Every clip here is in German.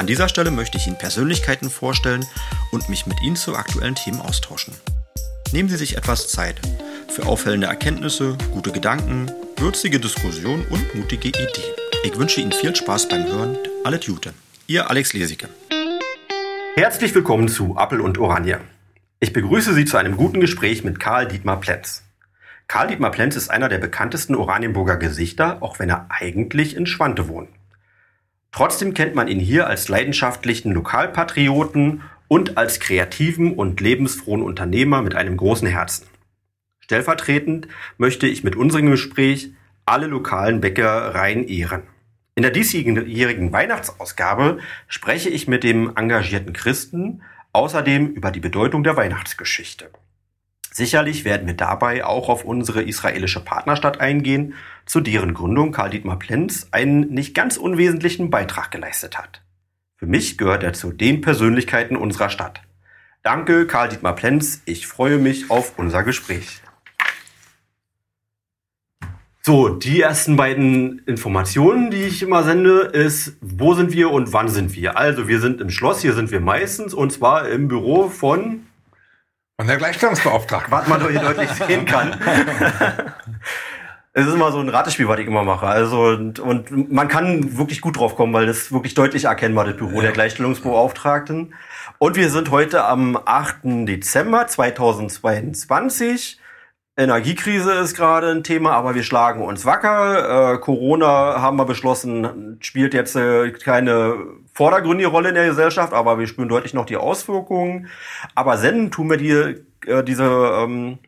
An dieser Stelle möchte ich Ihnen Persönlichkeiten vorstellen und mich mit Ihnen zu aktuellen Themen austauschen. Nehmen Sie sich etwas Zeit für auffällende Erkenntnisse, gute Gedanken, würzige Diskussionen und mutige Ideen. Ich wünsche Ihnen viel Spaß beim Hören. Alles Gute. Ihr Alex Lesicke. Herzlich willkommen zu Appel und Oranje. Ich begrüße Sie zu einem guten Gespräch mit Karl Dietmar Plenz. Karl Dietmar Plenz ist einer der bekanntesten Oranienburger Gesichter, auch wenn er eigentlich in Schwante wohnt. Trotzdem kennt man ihn hier als leidenschaftlichen Lokalpatrioten und als kreativen und lebensfrohen Unternehmer mit einem großen Herzen. Stellvertretend möchte ich mit unserem Gespräch alle lokalen Bäckereien ehren. In der diesjährigen Weihnachtsausgabe spreche ich mit dem engagierten Christen außerdem über die Bedeutung der Weihnachtsgeschichte. Sicherlich werden wir dabei auch auf unsere israelische Partnerstadt eingehen, zu deren Gründung Karl Dietmar Plenz einen nicht ganz unwesentlichen Beitrag geleistet hat. Für mich gehört er zu den Persönlichkeiten unserer Stadt. Danke, Karl Dietmar Plenz. Ich freue mich auf unser Gespräch. So, die ersten beiden Informationen, die ich immer sende, ist, wo sind wir und wann sind wir? Also, wir sind im Schloss, hier sind wir meistens, und zwar im Büro von von der Gleichstellungsbeauftragten. Was man hier deutlich sehen kann. Es ist immer so ein Ratespiel, was ich immer mache. Also, und, und man kann wirklich gut drauf kommen, weil das wirklich deutlich erkennbar, das Büro ja. der Gleichstellungsbeauftragten. Und wir sind heute am 8. Dezember 2022. Energiekrise ist gerade ein Thema, aber wir schlagen uns wacker. Äh, Corona haben wir beschlossen, spielt jetzt äh, keine vordergründige Rolle in der Gesellschaft, aber wir spüren deutlich noch die Auswirkungen. Aber senden tun wir die, äh, diese ähm,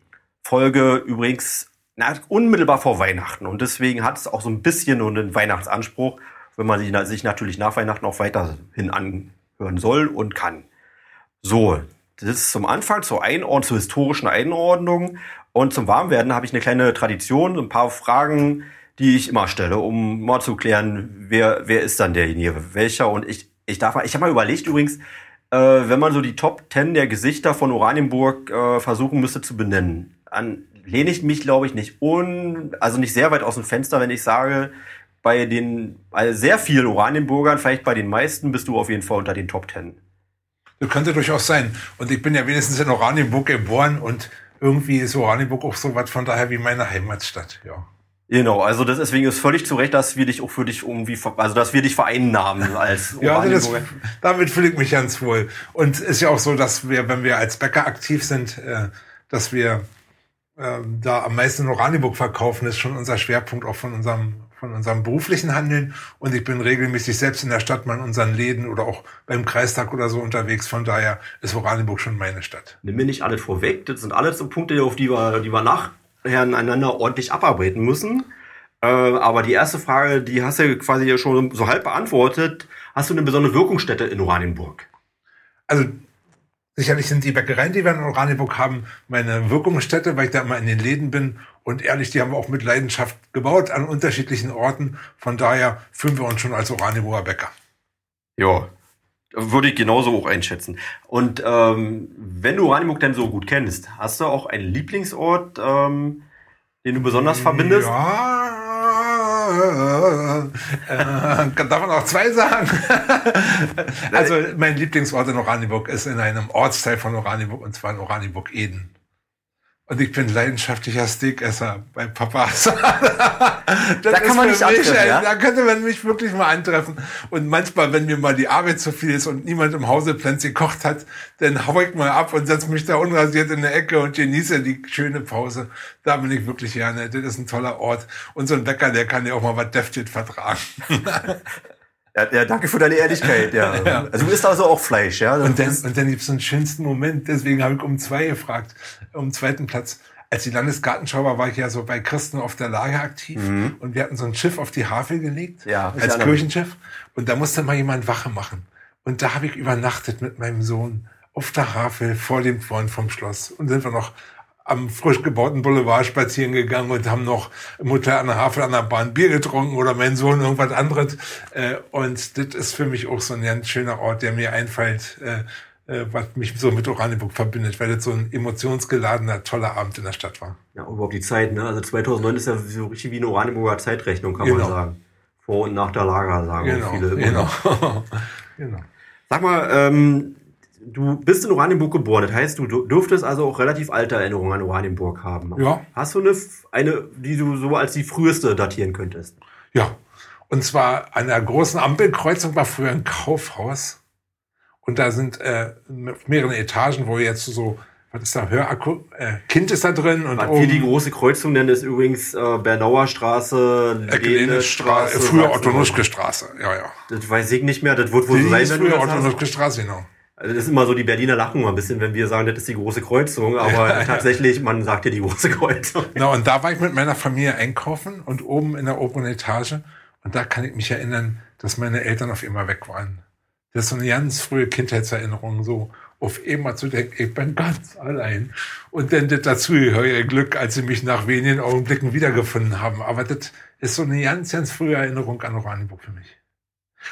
Folge übrigens na, unmittelbar vor Weihnachten. Und deswegen hat es auch so ein bisschen einen Weihnachtsanspruch, wenn man sich, sich natürlich nach Weihnachten auch weiterhin anhören soll und kann. So, das ist zum Anfang zur Einordnung, zur historischen Einordnung. Und zum Warmwerden habe ich eine kleine Tradition, ein paar Fragen, die ich immer stelle, um mal zu klären, wer, wer ist dann derjenige, welcher. Und ich, ich darf mal, ich habe mal überlegt übrigens, äh, wenn man so die Top Ten der Gesichter von Oranienburg äh, versuchen müsste zu benennen, an lehne ich mich, glaube ich, nicht un, also nicht sehr weit aus dem Fenster, wenn ich sage, bei den also sehr vielen Oranienburgern, vielleicht bei den meisten, bist du auf jeden Fall unter den Top Ten. Das könnte durchaus sein. Und ich bin ja wenigstens in Oranienburg geboren und irgendwie ist Oranienburg auch so was von daher wie meine Heimatstadt, ja. Genau, also das, deswegen ist völlig zu Recht, dass wir dich auch für dich irgendwie, also dass wir dich vereinnahmen als Ja, das, damit fühle ich mich ganz wohl. Und ist ja auch so, dass wir, wenn wir als Bäcker aktiv sind, äh, dass wir äh, da am meisten in Oranienburg verkaufen, ist schon unser Schwerpunkt auch von unserem von unserem beruflichen Handeln und ich bin regelmäßig selbst in der Stadt mal in unseren Läden oder auch beim Kreistag oder so unterwegs. Von daher ist Oranienburg schon meine Stadt. Nimm mir nicht alles vorweg. Das sind alles so Punkte, auf die wir, die wir nachher aneinander ordentlich abarbeiten müssen. Äh, aber die erste Frage, die hast du quasi schon so halb beantwortet. Hast du eine besondere Wirkungsstätte in Oranienburg? Also Sicherlich sind die Bäckereien, die wir in Oranienburg haben, meine Wirkungsstätte, weil ich da immer in den Läden bin. Und ehrlich, die haben wir auch mit Leidenschaft gebaut an unterschiedlichen Orten. Von daher fühlen wir uns schon als Oranienburger Bäcker. Ja, würde ich genauso auch einschätzen. Und ähm, wenn du Oranienburg denn so gut kennst, hast du auch einen Lieblingsort, ähm, den du besonders verbindest? Ja, äh, darf man auch zwei sagen? also mein Lieblingsort in Oranienburg ist in einem Ortsteil von Oranienburg und zwar in Oranienburg-Eden. Und ich bin leidenschaftlicher Steakesser bei Papa. da kann man nicht antreffen, ja? Da könnte man mich wirklich mal antreffen. Und manchmal, wenn mir mal die Arbeit zu viel ist und niemand im Hause Plenz gekocht hat, dann hau ich mal ab und setze mich da unrasiert in der Ecke und genieße die schöne Pause. Da bin ich wirklich gerne. Das ist ein toller Ort. Und so ein Bäcker, der kann ja auch mal was Deftig vertragen. Ja, ja, danke für deine Ehrlichkeit. Ja. ja. Also du isst also auch Fleisch, ja? Und dann, und dann gibt's so einen schönsten Moment, deswegen habe ich um zwei gefragt, um zweiten Platz. Als die Landesgartenschau war, war ich ja so bei Christen auf der Lage aktiv mhm. und wir hatten so ein Schiff auf die Havel gelegt, ja, als Kirchenschiff. Und da musste mal jemand Wache machen. Und da habe ich übernachtet mit meinem Sohn auf der Havel vor dem Freund vom Schloss und sind wir noch am frisch gebauten Boulevard spazieren gegangen und haben noch im Hotel an der Havel an der Bahn Bier getrunken oder mein Sohn irgendwas anderes. Äh, und das ist für mich auch so ein ganz schöner Ort, der mir einfällt, äh, äh, was mich so mit Oranienburg verbindet, weil das so ein emotionsgeladener, toller Abend in der Stadt war. Ja, überhaupt die Zeit, ne? Also 2009 ist ja so richtig wie eine Oranienburger Zeitrechnung, kann genau. man sagen. Vor und nach der Lager, sagen genau, viele. Genau. genau. Sag mal, ähm, du bist in Oranienburg geboren, das heißt, du dürftest also auch relativ alte Erinnerungen an Oranienburg haben. Ja. Hast du eine, eine, die du so als die früheste datieren könntest? Ja. Und zwar an der großen Ampelkreuzung war früher ein Kaufhaus. Und da sind äh, auf mehreren Etagen, wo jetzt so, was ist da, Hörakku, äh, Kind ist da drin. Und was wir die große Kreuzung nennen, ist übrigens äh, Bernauer Straße, Straße, früher Otto-Nuschke Straße, ja, ja. Das weiß ich nicht mehr, das wird wohl so sein, wenn früher Otto-Nuschke Straße, genau. Also das ist immer so, die Berliner lachen immer ein bisschen, wenn wir sagen, das ist die große Kreuzung, aber ja, tatsächlich, man sagt ja die große Kreuzung. Na, und da war ich mit meiner Familie einkaufen und oben in der oberen Etage und da kann ich mich erinnern, dass meine Eltern auf immer weg waren. Das ist so eine ganz frühe Kindheitserinnerung, so auf einmal zu denken, ich bin ganz allein. Und dann das dazugehörige Glück, als sie mich nach wenigen Augenblicken wiedergefunden haben. Aber das ist so eine ganz, ganz frühe Erinnerung an Oranienburg für mich.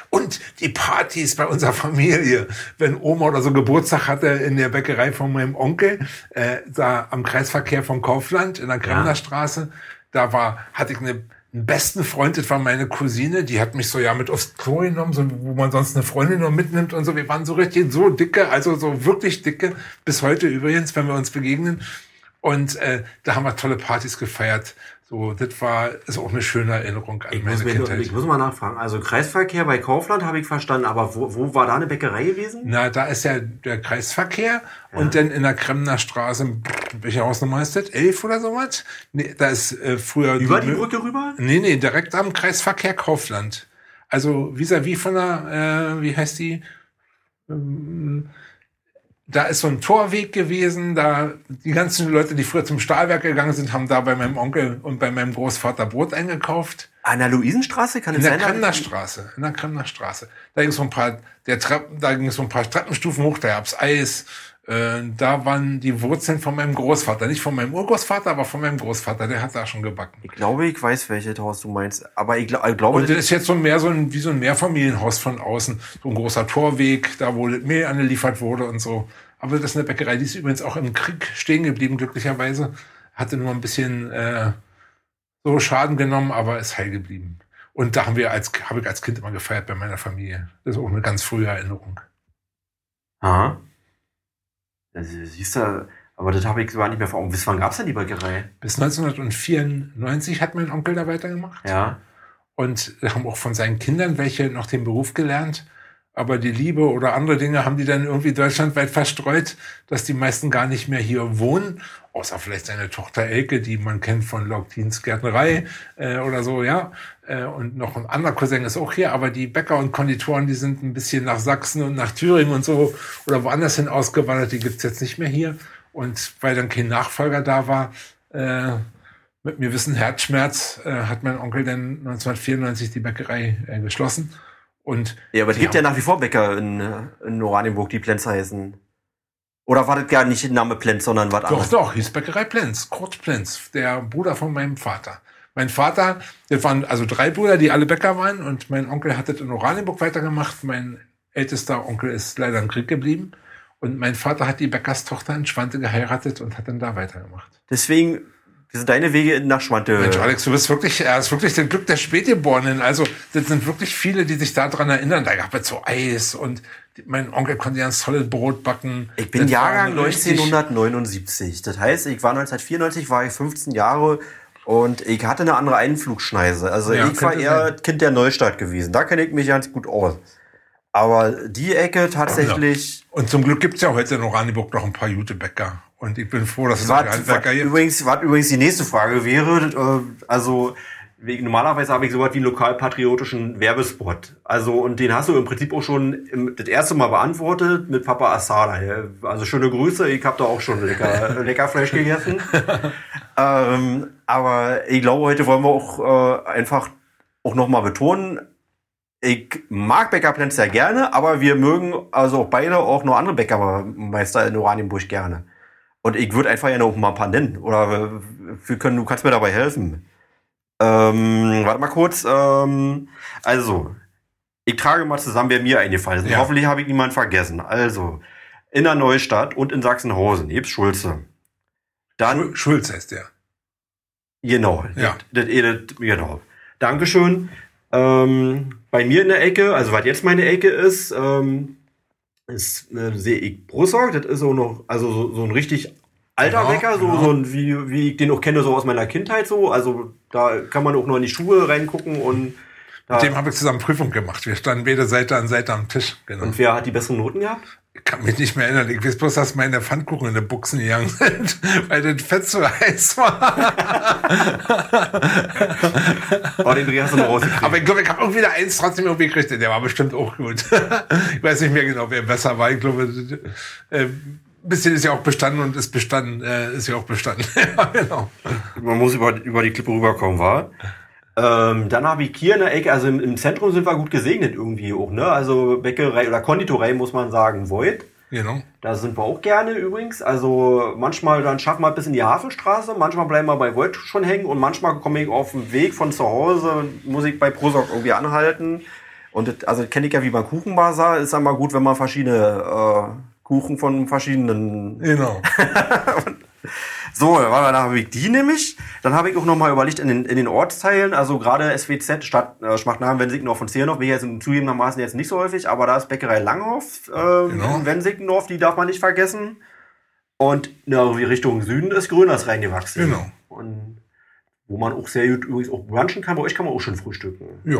Und die Partys bei unserer Familie, wenn Oma oder so Geburtstag hatte in der Bäckerei von meinem Onkel, äh, da am Kreisverkehr von Kaufland in der Kremnerstraße, ja. da war, hatte ich eine einen besten Freund, das war meine Cousine, die hat mich so ja mit aufs Klo genommen, so, wo man sonst eine Freundin nur mitnimmt und so. Wir waren so richtig so dicke, also so wirklich dicke, bis heute übrigens, wenn wir uns begegnen. Und äh, da haben wir tolle Partys gefeiert. So, das war ist auch eine schöne Erinnerung an ich meine muss Kindheit. ich muss mal nachfragen. Also Kreisverkehr bei Kaufland habe ich verstanden, aber wo, wo war da eine Bäckerei gewesen? Na, da ist ja der Kreisverkehr ja. und dann in der Kremner Straße, welche Hausnummer ist das? Elf oder sowas? Nee, da ist äh, früher... Über die, die Brücke rüber? Nee, nee, direkt am Kreisverkehr Kaufland. Also vis-à-vis -vis von der, äh, wie heißt die? Ähm, da ist so ein Torweg gewesen, da die ganzen Leute, die früher zum Stahlwerk gegangen sind, haben da bei meinem Onkel und bei meinem Großvater Brot eingekauft. An der Luisenstraße kann es sein? In der Kremnerstraße, in der Kremnerstraße. Da ging so ein paar, der Treppen, da ging so ein paar Treppenstufen hoch, da gab's Eis. Äh, da waren die Wurzeln von meinem Großvater, nicht von meinem Urgroßvater, aber von meinem Großvater, der hat da schon gebacken. Ich glaube, ich weiß, welche Haus du meinst, aber ich, ich glaube... Und das ist jetzt so mehr so ein, wie so ein Mehrfamilienhaus von außen, so ein großer Torweg, da wo Mehl angeliefert wurde und so. Aber das ist eine Bäckerei, die ist übrigens auch im Krieg stehen geblieben, glücklicherweise. Hatte nur ein bisschen äh, so Schaden genommen, aber ist heil geblieben. Und da haben wir als, habe ich als Kind immer gefeiert bei meiner Familie. Das ist auch eine ganz frühe Erinnerung. Aha. Also, siehst du, aber das habe ich gar nicht mehr vor Augen. Bis wann gab es denn die Bäckerei? Bis 1994 hat mein Onkel da weitergemacht. Ja. Und haben auch von seinen Kindern welche noch den Beruf gelernt. Aber die Liebe oder andere Dinge haben die dann irgendwie deutschlandweit verstreut, dass die meisten gar nicht mehr hier wohnen. Außer vielleicht seine Tochter Elke, die man kennt von Logtins Gärtnerei äh, oder so, ja. Äh, und noch ein anderer Cousin ist auch hier. Aber die Bäcker und Konditoren, die sind ein bisschen nach Sachsen und nach Thüringen und so oder woanders hin ausgewandert. Die gibt's jetzt nicht mehr hier. Und weil dann kein Nachfolger da war, äh, mit mir wissen Herzschmerz, äh, hat mein Onkel dann 1994 die Bäckerei äh, geschlossen. Und ja, aber es gibt ja nach wie vor Bäcker in, in Oranienburg, die Plenz heißen. Oder war das gar nicht der Name Plenz, sondern was anderes? Doch, doch, hieß Bäckerei Plenz, Kurt Plenz, der Bruder von meinem Vater. Mein Vater, das waren also drei Brüder, die alle Bäcker waren und mein Onkel hat das in Oranienburg weitergemacht. Mein ältester Onkel ist leider im Krieg geblieben und mein Vater hat die Bäckerstochter in Schwante geheiratet und hat dann da weitergemacht. Deswegen sind deine Wege nach Schwante? Mensch, Alex, du bist wirklich, er ist wirklich das Glück der Spätgeborenen. Also, das sind wirklich viele, die sich daran erinnern. Da gab es so Eis und mein Onkel konnte ganz tolles Brot backen. Ich bin das Jahrgang 1979. Das heißt, ich war 1994, war ich 15 Jahre und ich hatte eine andere Einflugschneise. Also, ja, ich war eher sein. Kind der Neustadt gewesen. Da kenne ich mich ganz gut aus. Aber die Ecke tatsächlich. Und zum Glück gibt's ja heute in Oranienburg noch ein paar gute Bäcker. Und ich bin froh, dass es was, Handwerker gibt. Übrigens, was übrigens die nächste Frage wäre, äh, also normalerweise habe ich sowas wie einen lokalpatriotischen Werbespot. Also, und den hast du im Prinzip auch schon im, das erste Mal beantwortet mit Papa Asada. Also schöne Grüße, ich habe da auch schon lecker, lecker Fleisch gegessen. ähm, aber ich glaube, heute wollen wir auch äh, einfach auch nochmal betonen, ich mag Bäckerplätze sehr gerne, aber wir mögen also auch beide auch noch andere Bäckermeister in Oranienburg gerne. Und ich würde einfach ja noch mal ein paar nennen. Oder wir können, du kannst mir dabei helfen. Ähm, warte mal kurz. Ähm, also, ich trage mal zusammen, wer mir eingefallen ist. Ja. Hoffentlich habe ich niemanden vergessen. Also, in der Neustadt und in Sachsenhausen, nebst Schulze. Dann, Schul- Schulz heißt der. Genau. Ja. Das, das, das, genau. Dankeschön. Ähm, bei mir in der Ecke, also was jetzt meine Ecke ist, ähm, ist äh, sehe ich Brussock. Das ist so noch, also so, so ein richtig alter Ja, Bäcker, so, ja. so ein, wie, wie ich den auch kenne, so aus meiner Kindheit so. Also da kann man auch noch in die Schuhe reingucken und Mit dem habe ich zusammen Prüfung gemacht. Wir standen beide Seite an Seite am Tisch. Genau. und wer hat die besseren Noten gehabt? Ich kann mich nicht mehr erinnern. Ich weiß bloß, dass meine Pfannkuchen in den Buchsen gegangen sind, weil das Fett so heiß war. Oh, den Dreh hast du noch rausgekriegt. Aber ich glaube, ich habe irgendwie wieder eins trotzdem irgendwie gekriegt. Der war bestimmt auch gut. ich weiß nicht mehr genau, wer besser war. Ich glaube, äh, ein bisschen ist ja auch bestanden und ist bestanden, äh, ist ja auch bestanden. ja, genau. Man muss über, über die Klippe rüberkommen, war. Ähm, dann habe ich hier in der Ecke, also im, im Zentrum sind wir gut gesegnet irgendwie auch, ne? Also Bäckerei oder Konditorei muss man sagen, Void. Genau. Da sind wir auch gerne übrigens. Also manchmal dann schaffen wir bis in die Hafenstraße, manchmal bleiben wir bei Void schon hängen und manchmal komme ich auf dem Weg von zu Hause, muss ich bei Prosoc irgendwie anhalten. Und das, also kenne ich ja wie beim Kuchenbazar, ist dann mal gut, wenn man verschiedene äh, Kuchen von verschiedenen Genau. so, dann habe ich die nämlich. Dann habe ich auch noch mal überlegt in den, in den Ortsteilen, also gerade SWZ, Stadt äh, Schmachtnamen, Wensickendorf und Zehlendorf, bin ich jetzt zugegebenermaßen jetzt nicht so häufig, aber da ist Bäckerei Langhoff äh, Genau. in Wensickendorf, die darf man nicht vergessen. Und na, Richtung Süden ist Grüners reingewachsen. Genau. Und wo man auch sehr gut übrigens auch brunchen kann, bei euch kann man auch schon frühstücken. Ja.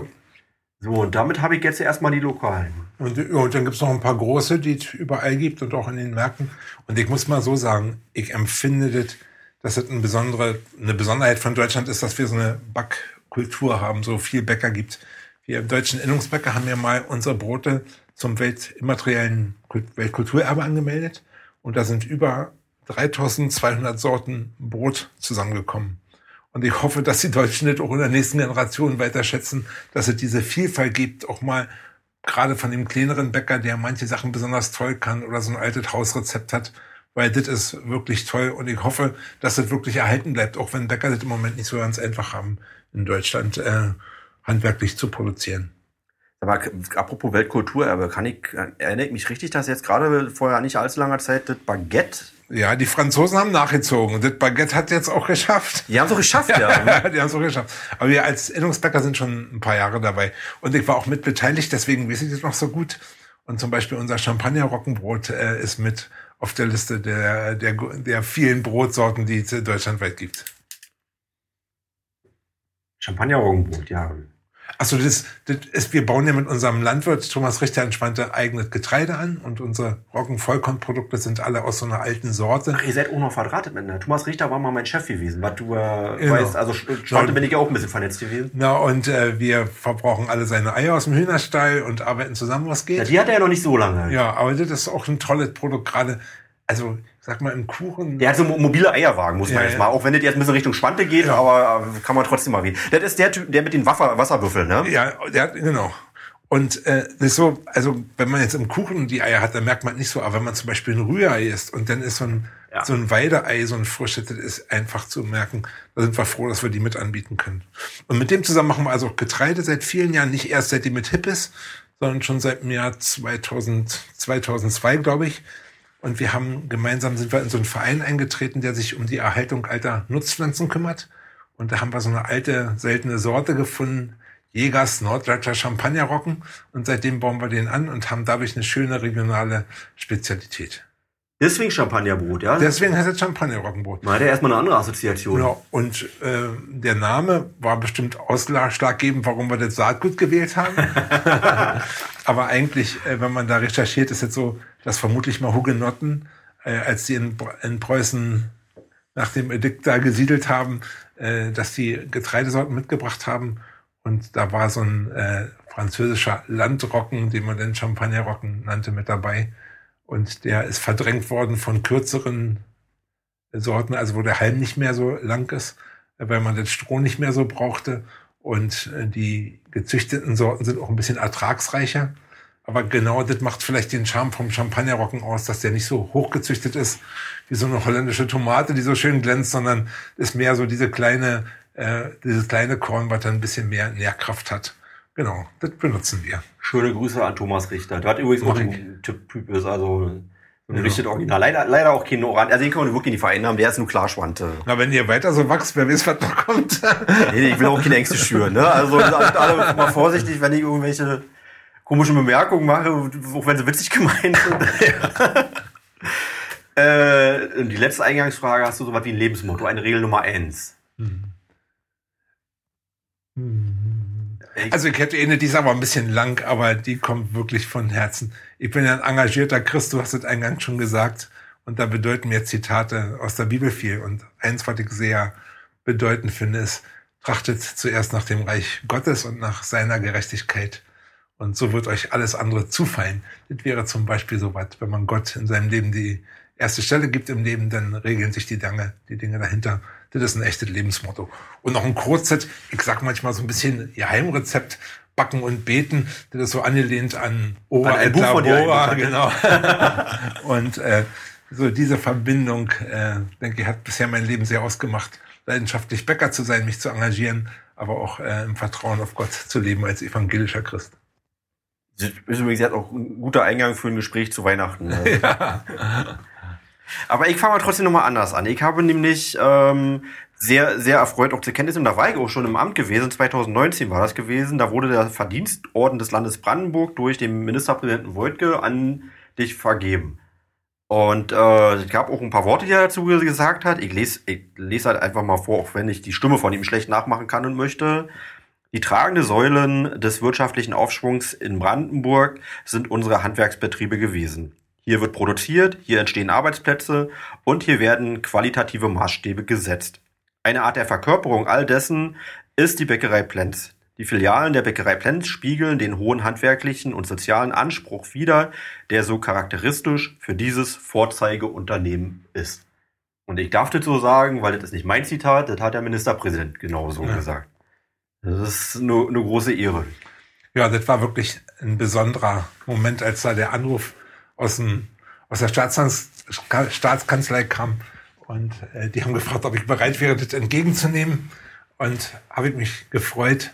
So, und damit habe ich jetzt erstmal die Lokalen. Und, und dann gibt's noch ein paar große, die es überall gibt und auch in den Märkten. Und ich muss mal so sagen, ich empfinde das, dass das eine besondere, eine Besonderheit von Deutschland ist, dass wir so eine Backkultur haben, so viel Bäcker gibt. Wir im Deutschen Innungsbäcker haben ja mal unsere Brote zum weltimmateriellen Kult- Weltkulturerbe angemeldet. Und da sind über 3200 Sorten Brot zusammengekommen. Und ich hoffe, dass die Deutschen das auch in der nächsten Generation weiter schätzen, dass es diese Vielfalt gibt, auch mal gerade von dem kleineren Bäcker, der manche Sachen besonders toll kann oder so ein altes Hausrezept hat, weil das ist wirklich toll und ich hoffe, dass das wirklich erhalten bleibt, auch wenn Bäcker das im Moment nicht so ganz einfach haben, in Deutschland äh, handwerklich zu produzieren. Aber apropos Weltkulturerbe, kann ich, erinnere ich mich richtig, dass jetzt gerade vor nicht allzu langer Zeit das Baguette Ja, die Franzosen haben nachgezogen und das Baguette hat jetzt auch geschafft. Die haben es auch geschafft, ja. Ja, die haben es auch geschafft. Aber wir als Innungsbäcker sind schon ein paar Jahre dabei. Und ich war auch mit beteiligt, deswegen weiß ich das noch so gut. Und zum Beispiel unser Champagner-Roggenbrot äh, ist mit auf der Liste der, der, der vielen Brotsorten, die es deutschlandweit gibt. Champagner-Roggenbrot, ja. Achso, das, das ist, wir bauen ja mit unserem Landwirt Thomas Richter entspannte eigenes Getreide an und unsere Roggenvollkornprodukte sind alle aus so einer alten Sorte. Ach, ihr seid auch noch verdrahtet miteinander. Thomas Richter war mal mein Chef gewesen, was du äh, Genau. weißt. Also Schwante bin ich ja auch ein bisschen vernetzt gewesen. Na, und äh, wir verbrauchen alle seine Eier aus dem Hühnerstall und arbeiten zusammen, was geht. Ja, die hat er ja noch nicht so lange. Ja, aber das ist auch ein tolles Produkt, gerade, also sag mal, im Kuchen. Der hat so mo- mobile Eierwagen, muss man Ja, jetzt mal. Auch wenn das jetzt ein bisschen Richtung Schwante geht, Ja. aber äh, kann man trotzdem mal reden. Das ist der Typ, der mit den Waffer, Wasserwürfeln, ne? Ja, der hat, genau. Und äh, das ist so, also wenn man jetzt im Kuchen die Eier hat, dann merkt man nicht so, aber wenn man zum Beispiel ein Rührei isst und dann ist so ein, Ja. so ein Weideei, so ein frisches, das ist einfach zu merken. Da sind wir froh, dass wir die mit anbieten können. Und mit dem zusammen machen wir also auch Getreide seit vielen Jahren, nicht erst seit die mit hip ist, sondern schon seit dem Jahr 2000, 2002, glaube ich. Und wir haben gemeinsam sind wir in so einen Verein eingetreten, der sich um die Erhaltung alter Nutzpflanzen kümmert. Und da haben wir so eine alte, seltene Sorte gefunden, Jägers Norddeutscher Champagnerrocken. Und seitdem bauen wir den an und haben dadurch eine schöne regionale Spezialität. Deswegen Champagnerbrot, ja? Deswegen heißt es Champagnerrockenbrot. Man hat ja erstmal eine andere Assoziation. Genau. Und äh, der Name war bestimmt ausschlaggebend, warum wir das Saatgut gewählt haben. Aber eigentlich, äh, wenn man da recherchiert, ist es so, dass vermutlich mal Hugenotten, äh, als die in, in Preußen nach dem Edikt da gesiedelt haben, äh, dass die Getreidesorten mitgebracht haben. Und da war so ein äh, französischer Landrocken, den man dann Champagnerrocken nannte, mit dabei. Und der ist verdrängt worden von kürzeren Sorten, also wo der Halm nicht mehr so lang ist, weil man das Stroh nicht mehr so brauchte. Und äh, die gezüchteten Sorten sind auch ein bisschen ertragsreicher. Aber genau das macht vielleicht den Charme vom Champagnerrocken aus, dass der nicht so hochgezüchtet ist wie so eine holländische Tomate, die so schön glänzt, sondern ist mehr so diese kleine, äh, dieses kleine Korn, was dann ein bisschen mehr Nährkraft hat. Genau, das benutzen wir. Schöne Grüße an Thomas Richter. Der hat übrigens auch ein Typ ist, also ein ja. richtiges Original. Leider, leider auch kein Oran. Also den kann man wirklich nicht verändern. Der ist nur Klarschwante. Na, wenn ihr weiter so wächst, wer weiß, was noch kommt. nee, ich will auch keine Ängste schüren. Ne? Also alle mal vorsichtig, wenn ich irgendwelche komischen Bemerkungen mache, auch wenn sie witzig gemeint sind. äh, die letzte Eingangsfrage hast du so was wie ein Lebensmotto, eine Regel Nummer eins. Hm. Hm. Also ich hätte eine, die ist aber ein bisschen lang, aber die kommt wirklich von Herzen. Ich bin ein engagierter Christ, du hast es eingangs schon gesagt. Und da bedeuten mir Zitate aus der Bibel viel. Und eins, was ich sehr bedeutend finde, ist, trachtet zuerst nach dem Reich Gottes und nach seiner Gerechtigkeit und so wird euch alles andere zufallen. Das wäre zum Beispiel so was, wenn man Gott in seinem Leben die erste Stelle gibt im Leben, dann regeln sich die Dinge, die Dinge dahinter. Das ist ein echtes Lebensmotto. Und noch ein Kurzset, ich sag manchmal so ein bisschen Geheimrezept, Backen und Beten, das ist so angelehnt an Ora et Labora, genau. und äh, so diese Verbindung, äh, denke ich, hat bisher mein Leben sehr ausgemacht, leidenschaftlich Bäcker zu sein, mich zu engagieren, aber auch äh, im Vertrauen auf Gott zu leben als evangelischer Christ. Das ist übrigens jetzt auch ein guter Eingang für ein Gespräch zu Weihnachten. Ne? Ja. Aber ich fange mal trotzdem nochmal anders an. Ich habe nämlich ähm, sehr, sehr erfreut auch zur Kenntnis, und da war ich auch schon im Amt gewesen, 2019 war das gewesen, da wurde der Verdienstorden des Landes Brandenburg durch den Ministerpräsidenten Wojtke an dich vergeben. Und äh, es gab auch ein paar Worte, die er dazu gesagt hat. Ich lese, ich lese halt einfach mal vor, auch wenn ich die Stimme von ihm schlecht nachmachen kann und möchte. Die tragende Säulen des wirtschaftlichen Aufschwungs in Brandenburg sind unsere Handwerksbetriebe gewesen. Hier wird produziert, hier entstehen Arbeitsplätze und hier werden qualitative Maßstäbe gesetzt. Eine Art der Verkörperung all dessen ist die Bäckerei Plenz. Die Filialen der Bäckerei Plenz spiegeln den hohen handwerklichen und sozialen Anspruch wider, der so charakteristisch für dieses Vorzeigeunternehmen ist. Und ich darf das so sagen, weil das ist nicht mein Zitat, das hat der Ministerpräsident genauso ja. gesagt. Das ist eine, eine große Ehre. Ja, das war wirklich ein besonderer Moment, als da der Anruf aus, dem, aus der Staatskanzlei kam. Und äh, die haben gefragt, ob ich bereit wäre, das entgegenzunehmen. Und habe ich mich gefreut.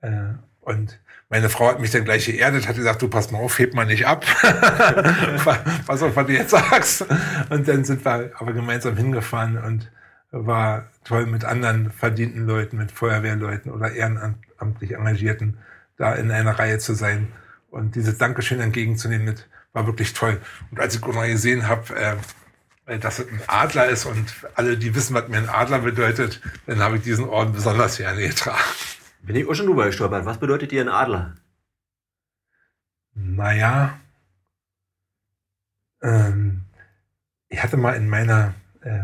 Äh, und meine Frau hat mich dann gleich geerdet, hat gesagt, du pass mal auf, heb mal nicht ab. pass auf, was du jetzt sagst. Und dann sind wir aber gemeinsam hingefahren und war toll mit anderen verdienten Leuten, mit Feuerwehrleuten oder ehrenamtlich Engagierten da in einer Reihe zu sein und dieses Dankeschön entgegenzunehmen, das war wirklich toll. Und als ich noch gesehen habe, äh, dass es ein Adler ist und alle, die wissen, was mir ein Adler bedeutet, dann habe ich diesen Orden besonders gerne getragen. Bin ich auch schon drüber gestolpert. Was bedeutet dir ein Adler? Naja, ähm, ich hatte mal in meiner äh,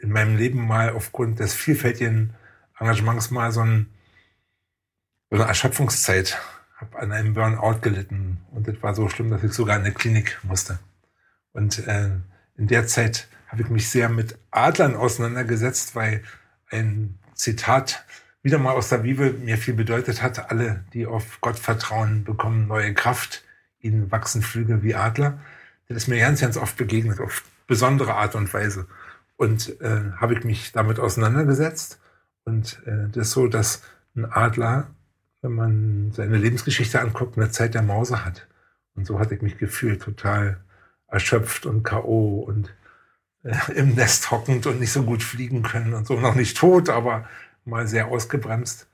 in meinem Leben mal aufgrund des vielfältigen Engagements mal so, ein, so eine Erschöpfungszeit, habe an einem Burnout gelitten und das war so schlimm, dass ich sogar in eine Klinik musste. Und äh, in der Zeit habe ich mich sehr mit Adlern auseinandergesetzt, weil ein Zitat wieder mal aus der Bibel mir viel bedeutet hat. Alle, die auf Gott vertrauen, bekommen neue Kraft. Ihnen wachsen Flügel wie Adler. Das ist mir ganz, ganz oft begegnet, auf besondere Art und Weise. Und äh, habe ich mich damit auseinandergesetzt. Und äh, das ist so, dass ein Adler, wenn man seine Lebensgeschichte anguckt, eine Zeit der Mause hat. Und so hatte ich mich gefühlt, total erschöpft und K.O. und äh, im Nest hockend und nicht so gut fliegen können und so. Noch nicht tot, aber mal sehr ausgebremst.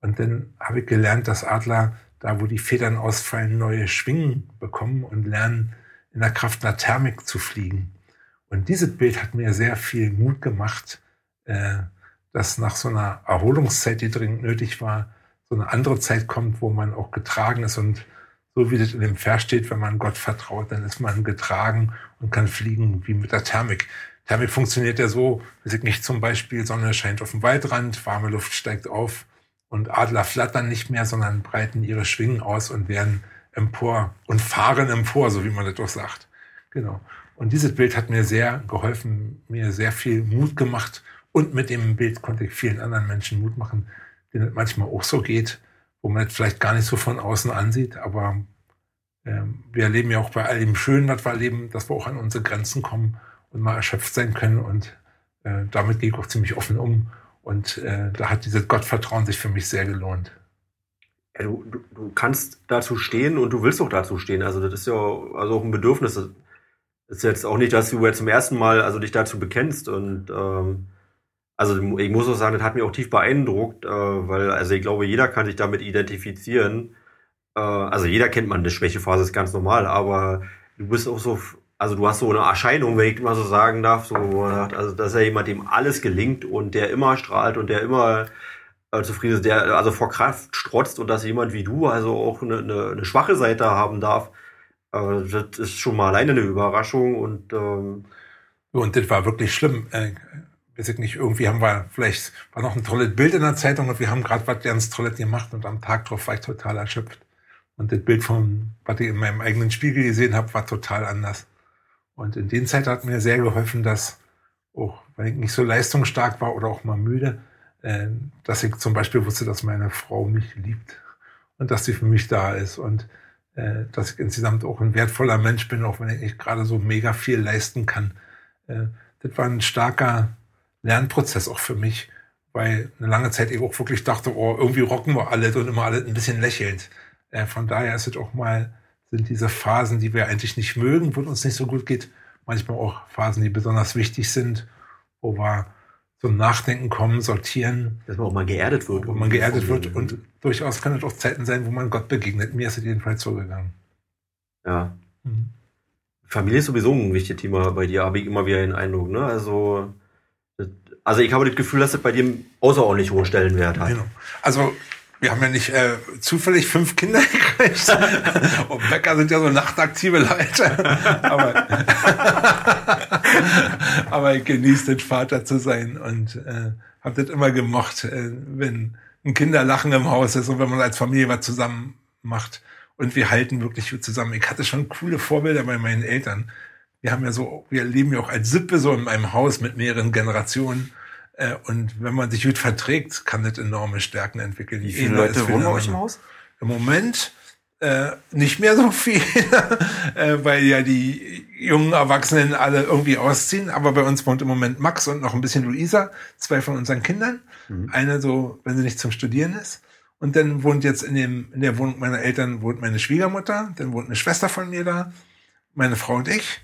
Und dann habe ich gelernt, dass Adler, da wo die Federn ausfallen, neue Schwingen bekommen und lernen, in der Kraft einer Thermik zu fliegen. Und dieses Bild hat mir sehr viel Mut gemacht, äh, dass nach so einer Erholungszeit, die dringend nötig war, so eine andere Zeit kommt, wo man auch getragen ist. Und so wie das in dem Vers steht, wenn man Gott vertraut, dann ist man getragen und kann fliegen wie mit der Thermik. Thermik funktioniert ja so, dass ich nicht zum Beispiel, Sonne scheint auf dem Waldrand, warme Luft steigt auf und Adler flattern nicht mehr, sondern breiten ihre Schwingen aus und werden empor und fahren empor, so wie man das doch sagt. Genau. Und dieses Bild hat mir sehr geholfen, mir sehr viel Mut gemacht. Und mit dem Bild konnte ich vielen anderen Menschen Mut machen, denen es manchmal auch so geht, wo man es vielleicht gar nicht so von außen ansieht, aber ähm, wir erleben ja auch bei all dem Schönen, was wir erleben, dass wir auch an unsere Grenzen kommen und mal erschöpft sein können und äh, damit gehe ich auch ziemlich offen um und äh, da hat dieses Gottvertrauen sich für mich sehr gelohnt. Ja, du, du, kannst dazu stehen und du willst auch dazu stehen. Also das ist ja also auch ein Bedürfnis. Das ist jetzt auch nicht, dass du jetzt zum ersten Mal also dich dazu bekennst und ähm, also ich muss auch sagen, das hat mich auch tief beeindruckt, äh, weil also ich glaube, jeder kann sich damit identifizieren. Äh, also jeder kennt man eine Schwächephase, ist ganz normal, aber du bist auch so, also du hast so eine Erscheinung, wenn ich mal so sagen darf, so, also dass er jemand, dem alles gelingt und der immer strahlt und der immer äh, zufrieden ist, der also vor Kraft strotzt und dass jemand wie du also auch eine, eine, eine schwache Seite haben darf, äh, das ist schon mal alleine eine Überraschung und ähm, und das war wirklich schlimm. Weiß ich nicht, irgendwie haben wir, vielleicht war noch ein tolles Bild in der Zeitung und wir haben gerade was ganz Tolles gemacht und am Tag drauf war ich total erschöpft. Und das Bild von, was ich in meinem eigenen Spiegel gesehen habe, war total anders. Und in den Zeit hat mir sehr geholfen, dass auch, wenn ich nicht so leistungsstark war oder auch mal müde, äh, dass ich zum Beispiel wusste, dass meine Frau mich liebt und dass sie für mich da ist und äh, dass ich insgesamt auch ein wertvoller Mensch bin, auch wenn ich nicht gerade so mega viel leisten kann. Äh, das war ein starker Lernprozess auch für mich, weil eine lange Zeit ich auch wirklich dachte, oh, irgendwie rocken wir alle und immer alle ein bisschen lächelnd. Äh, von daher ist es auch mal, sind diese Phasen, die wir eigentlich nicht mögen, wo es uns nicht so gut geht, manchmal auch Phasen, die besonders wichtig sind, wo wir zum Nachdenken kommen, sortieren. Dass man auch mal geerdet wird. Wo man geerdet wird. Und durchaus kann es auch Zeiten sein, wo man Gott begegnet. Mir ist es jedenfalls so gegangen. Ja. Mhm. Familie ist sowieso ein wichtiges Thema bei dir, habe ich immer wieder den Eindruck. Ne? Also also ich habe das Gefühl, dass das bei dir außerordentlich hohen Stellenwert hat. Genau. Also wir haben ja nicht äh, zufällig fünf Kinder gekriegt. Und Bäcker sind ja so nachtaktive Leute. aber, aber ich genieße das Vater zu sein und äh, habe das immer gemocht, äh, wenn ein Kinderlachen im Haus ist und wenn man als Familie was zusammen macht. Und wir halten wirklich zusammen. Ich hatte schon coole Vorbilder bei meinen Eltern wir haben ja so, wir leben ja auch als Sippe so in einem Haus mit mehreren Generationen. Äh, und wenn man sich gut verträgt, kann das enorme Stärken entwickeln. Wie viele Leute wohnen bei euch im Haus? Im Moment äh, nicht mehr so viel, äh, weil ja die jungen Erwachsenen alle irgendwie ausziehen. Aber bei uns wohnt im Moment Max und noch ein bisschen Luisa, zwei von unseren Kindern. Mhm. Eine so, wenn sie nicht zum Studieren ist. Und dann wohnt jetzt in, dem, in der Wohnung meiner Eltern wohnt meine Schwiegermutter, dann wohnt eine Schwester von mir da, meine Frau und ich.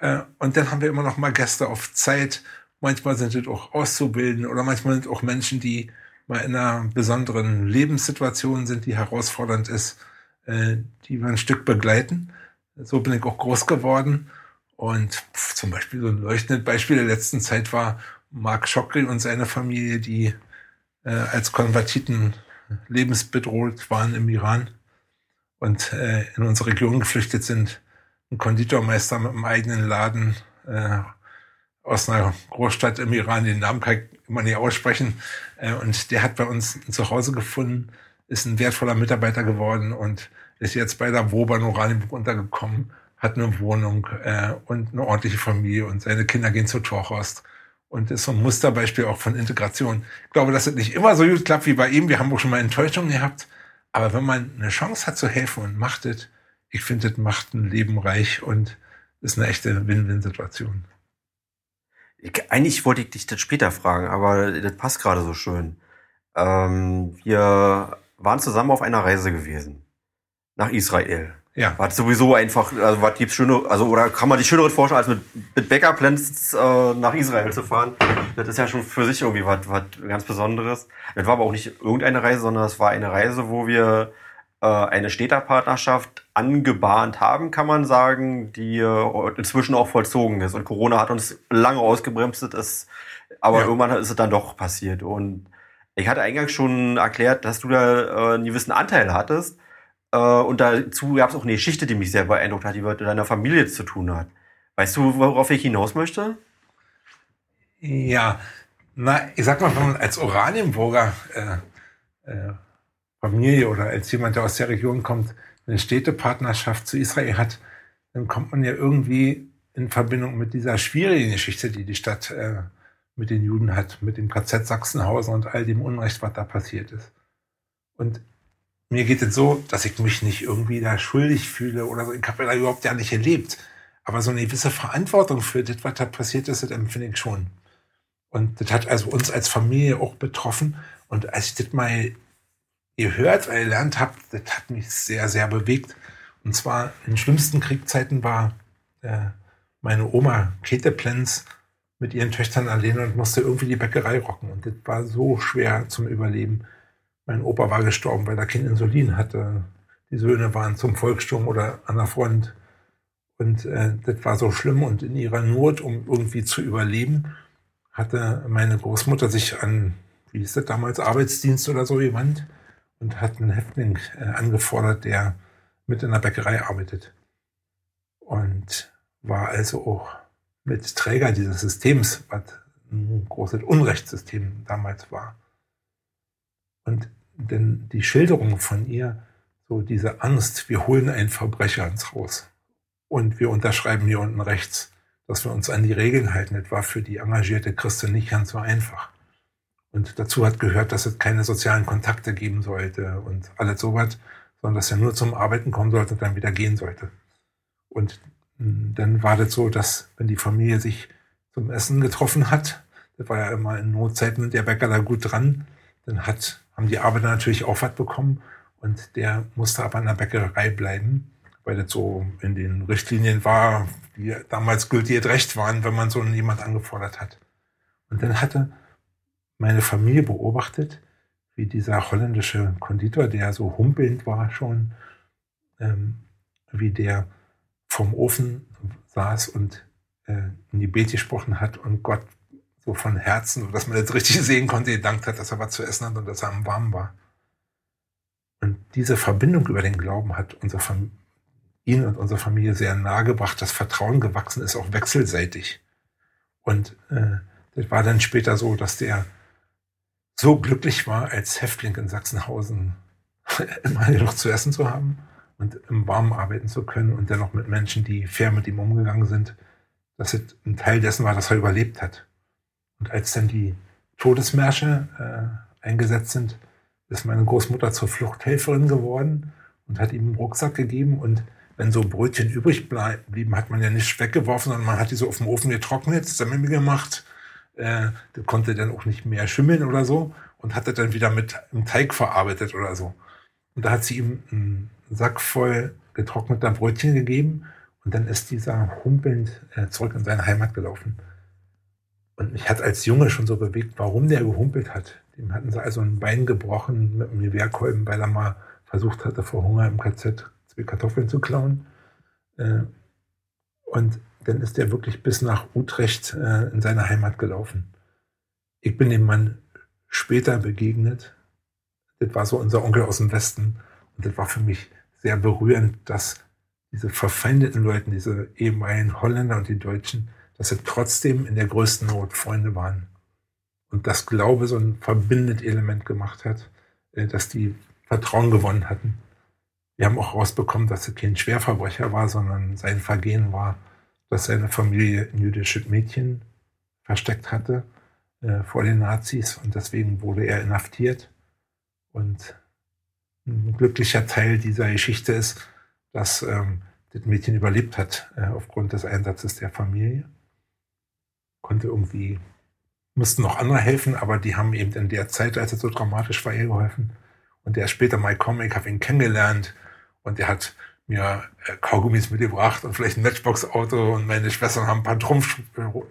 Äh, und dann haben wir immer noch mal Gäste auf Zeit. Manchmal sind es auch Auszubildende oder manchmal sind auch Menschen, die mal in einer besonderen Lebenssituation sind, die herausfordernd ist, äh, die wir ein Stück begleiten. So bin ich auch groß geworden. Und zum Beispiel so ein leuchtendes Beispiel der letzten Zeit war Mark Schockel und seine Familie, die äh, als Konvertiten lebensbedroht waren im Iran und in unsere Region geflüchtet sind ein Konditormeister mit einem eigenen Laden äh, aus einer Großstadt im Iran, den Namen kann ich immer nicht aussprechen. Äh, und der hat bei uns ein Zuhause gefunden, ist ein wertvoller Mitarbeiter geworden und ist jetzt bei der Woba in Oranienburg untergekommen, hat eine Wohnung äh, und eine ordentliche Familie und seine Kinder gehen zu Torhorst und ist so ein Musterbeispiel auch von Integration. Ich glaube, dass es nicht immer so gut klappt wie bei ihm. Wir haben auch schon mal Enttäuschungen gehabt. Aber wenn man eine Chance hat zu helfen und macht es, ich finde, das macht ein Leben reich und ist eine echte Win-Win-Situation. Eigentlich wollte ich dich das später fragen, aber das passt gerade so schön. Ähm, wir waren zusammen auf einer Reise gewesen. Nach Israel. Ja. War sowieso einfach, also was gibt's schöne, also oder kann man sich schöneres vorstellen, als mit, mit Backup-Plans äh, nach Israel zu fahren. Das ist ja schon für sich irgendwie was, was ganz Besonderes. Das war aber auch nicht irgendeine Reise, sondern es war eine Reise, wo wir eine Städterpartnerschaft angebahnt haben, kann man sagen, die äh, inzwischen auch vollzogen ist. Und Corona hat uns lange ausgebremst, ist, aber ja. irgendwann ist es dann doch passiert. Und ich hatte eingangs schon erklärt, dass du da äh, einen gewissen Anteil hattest. Äh, und dazu gab es auch eine Geschichte, die mich sehr beeindruckt hat, die mit deiner Familie zu tun hat. Weißt du, worauf ich hinaus möchte? Ja, na, ich sag mal, wenn man als Oranienburger äh, äh, Familie oder als jemand, der aus der Region kommt, eine Städtepartnerschaft zu Israel hat, dann kommt man ja irgendwie in Verbindung mit dieser schwierigen Geschichte, die die Stadt äh, mit den Juden hat, mit dem KZ Sachsenhausen und all dem Unrecht, was da passiert ist. Und mir geht es so, dass ich mich nicht irgendwie da schuldig fühle oder so. Ich habe da überhaupt ja nicht erlebt. Aber so eine gewisse Verantwortung für das, was da passiert ist, das empfinde ich schon. Und das hat also uns als Familie auch betroffen. Und als ich das mal gehört oder gelernt habe, das hat mich sehr, sehr bewegt. Und zwar in schlimmsten Kriegszeiten war äh, meine Oma Käthe Plenz mit ihren Töchtern alleine und musste irgendwie die Bäckerei rocken. Und das war so schwer zum Überleben. Mein Opa war gestorben, weil er kein Insulin hatte. Die Söhne waren zum Volkssturm oder an der Front. Und äh, das war so schlimm. Und in ihrer Not, um irgendwie zu überleben, hatte meine Großmutter sich an, wie ist das damals, Arbeitsdienst oder so gewandt und hat einen Häftling äh, angefordert, der mit in der Bäckerei arbeitet. Und war also auch mit Träger dieses Systems, was ein großes Unrechtssystem damals war. Und denn die Schilderung von ihr, so diese Angst, wir holen einen Verbrecher ins Haus und wir unterschreiben hier unten rechts, dass wir uns an die Regeln halten, das war für die engagierte Christin nicht ganz so einfach. Und dazu hat gehört, dass es keine sozialen Kontakte geben sollte und alles sowas, sondern dass er nur zum Arbeiten kommen sollte und dann wieder gehen sollte. Und dann war das so, dass wenn die Familie sich zum Essen getroffen hat, das war ja immer in Notzeiten der Bäcker da gut dran, dann hat, haben die Arbeiter natürlich auch was bekommen und der musste aber in der Bäckerei bleiben, weil das so in den Richtlinien war, die damals gültig recht waren, wenn man so jemand angefordert hat. Und dann hatte meine Familie beobachtet, wie dieser holländische Konditor, der so humpelnd war schon, ähm, wie der vom Ofen saß und äh, in die Gebet gesprochen hat und Gott so von Herzen, dass man jetzt richtig sehen konnte, gedankt hat, dass er was zu essen hat und dass er am Warm war. Und diese Verbindung über den Glauben hat unser ihn und unsere Familie sehr nahe gebracht. Das Vertrauen gewachsen ist auch wechselseitig. Und äh, das war dann später so, dass der so glücklich war, als Häftling in Sachsenhausen immer noch zu essen zu haben und im Warmen arbeiten zu können und dennoch mit Menschen, die fair mit ihm umgegangen sind, dass es ein Teil dessen war, dass er überlebt hat. Und als dann die Todesmärsche äh, eingesetzt sind, ist meine Großmutter zur Fluchthelferin geworden und hat ihm einen Rucksack gegeben. Und wenn so Brötchen übrig blieben, hat man ja nicht weggeworfen, sondern man hat die so auf dem Ofen getrocknet, Semmel gemacht äh, der konnte dann auch nicht mehr schimmeln oder so und hat das dann wieder mit einem Teig verarbeitet oder so. Und da hat sie ihm einen Sack voll getrockneter Brötchen gegeben und dann ist dieser humpelnd äh, zurück in seine Heimat gelaufen. Und mich hat als Junge schon so bewegt, warum der gehumpelt hat. Dem hatten sie also ein Bein gebrochen mit einem Gewehrkolben, weil er mal versucht hatte, vor Hunger im KZ zwei Kartoffeln zu klauen. Äh, und dann ist er wirklich bis nach Utrecht äh, in seine Heimat gelaufen. Ich bin dem Mann später begegnet. Das war so unser Onkel aus dem Westen. Und das war für mich sehr berührend, dass diese verfeindeten Leute, diese ehemaligen Holländer und die Deutschen, dass sie trotzdem in der größten Not Freunde waren. Und das Glaube so ein verbindet Element gemacht hat, äh, dass die Vertrauen gewonnen hatten. Wir haben auch rausbekommen, dass er kein Schwerverbrecher war, sondern sein Vergehen war, dass seine Familie ein jüdisches Mädchen versteckt hatte äh, vor den Nazis und deswegen wurde er inhaftiert. Und ein glücklicher Teil dieser Geschichte ist, dass ähm, das Mädchen überlebt hat äh, aufgrund des Einsatzes der Familie. Konnte irgendwie, mussten noch andere helfen, aber die haben eben in der Zeit, als es so dramatisch war, ihr geholfen. Und der später mal gekommen, ich habe ihn kennengelernt und er hat mir äh, Kaugummis mitgebracht und vielleicht ein Matchbox-Auto und meine Schwestern haben ein paar Trumpf,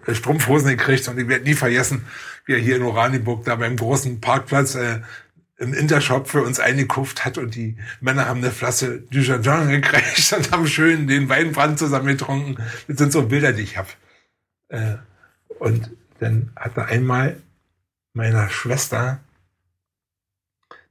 äh, Strumpfhosen gekriegt und ich werde nie vergessen, wie er hier in Oranienburg da beim großen Parkplatz äh, im Intershop für uns eingekauft hat und die Männer haben eine Flasche Dujardin gekriegt und haben schön den Weinbrand zusammen getrunken. Das sind so Bilder, die ich habe. Äh, und dann hat er einmal meiner Schwester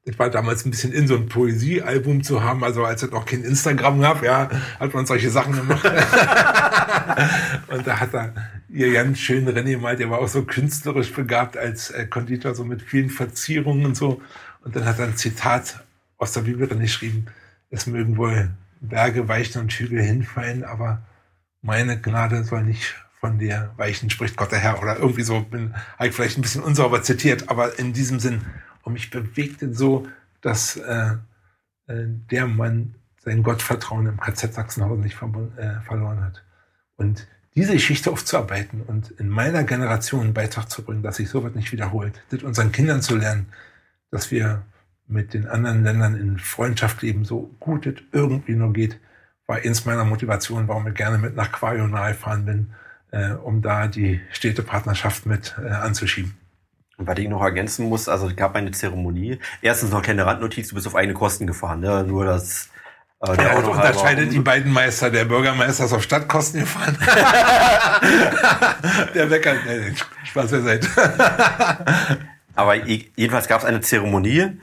ich war damals ein bisschen in so ein Poesiealbum zu haben, also als es noch kein Instagram gab, ja, hat man solche Sachen gemacht. und da hat er ihr ganz schön René mal, der war auch so künstlerisch begabt als äh, Konditor, so mit vielen Verzierungen und so. Und dann hat er ein Zitat aus der Bibel geschrieben, es mögen wohl Berge weichen und Hügel hinfallen, aber meine Gnade soll nicht von der Weichen spricht Gott der Herr oder irgendwie so, bin halt vielleicht ein bisschen unsauber zitiert, aber in diesem Sinn. Und mich bewegte so, dass äh, äh, der Mann sein Gottvertrauen im KZ Sachsenhausen nicht äh, verloren hat. Und diese Geschichte aufzuarbeiten und in meiner Generation einen Beitrag zu bringen, dass sich sowas nicht wiederholt, das unseren Kindern zu lernen, dass wir mit den anderen Ländern in Freundschaft leben, so gut es irgendwie nur geht, war eins meiner Motivationen, warum ich gerne mit nach Quajonal fahren bin, äh, um da die Städtepartnerschaft mit äh, anzuschieben. Und was ich noch ergänzen muss, also es gab eine Zeremonie. Erstens noch kleine Randnotiz, du bist auf eigene Kosten gefahren, ne? Nur das äh, der ja, unterscheidet die beiden Meister. Der Bürgermeister ist auf Stadtkosten gefahren. der Bäcker, nee, Spaß beiseite. Aber jedenfalls gab es eine Zeremonie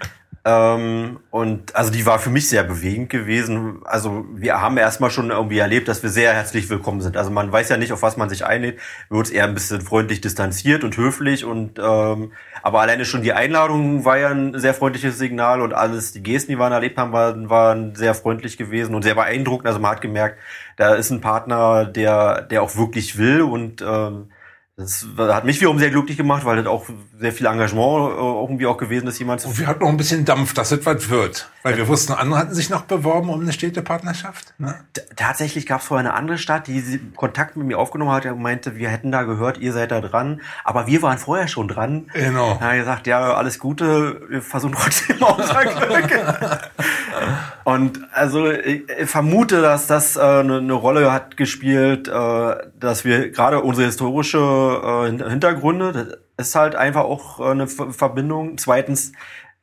ähm, und also die war für mich sehr bewegend gewesen. Also wir haben erstmal schon irgendwie erlebt, dass wir sehr herzlich willkommen sind. Also man weiß ja nicht, auf was man sich einlädt. Wir uns eher ein bisschen freundlich distanziert und höflich und ähm, aber alleine schon die Einladung war ja ein sehr freundliches Signal und alles, die Gesten, die wir erlebt haben, waren, waren sehr freundlich gewesen und sehr beeindruckend. Also man hat gemerkt, da ist ein Partner, der, der auch wirklich will und ähm, das hat mich wiederum sehr glücklich gemacht, weil das auch sehr viel Engagement äh, irgendwie auch gewesen ist, jemand zu. Und wir hatten noch ein bisschen Dampf, dass es was wird. Weil wir wussten, andere hatten sich noch beworben um eine Städtepartnerschaft. Ne? Tatsächlich gab es vorher eine andere Stadt, die Kontakt mit mir aufgenommen hat und meinte, wir hätten da gehört, ihr seid da dran. Aber wir waren vorher schon dran. Genau. Da hat gesagt, ja, alles Gute, wir versuchen trotzdem unser Glück. und also ich vermute, dass das äh, eine, eine Rolle hat gespielt, äh, dass wir gerade unsere historische äh, Hintergründe, das ist halt einfach auch äh, eine Verbindung. Zweitens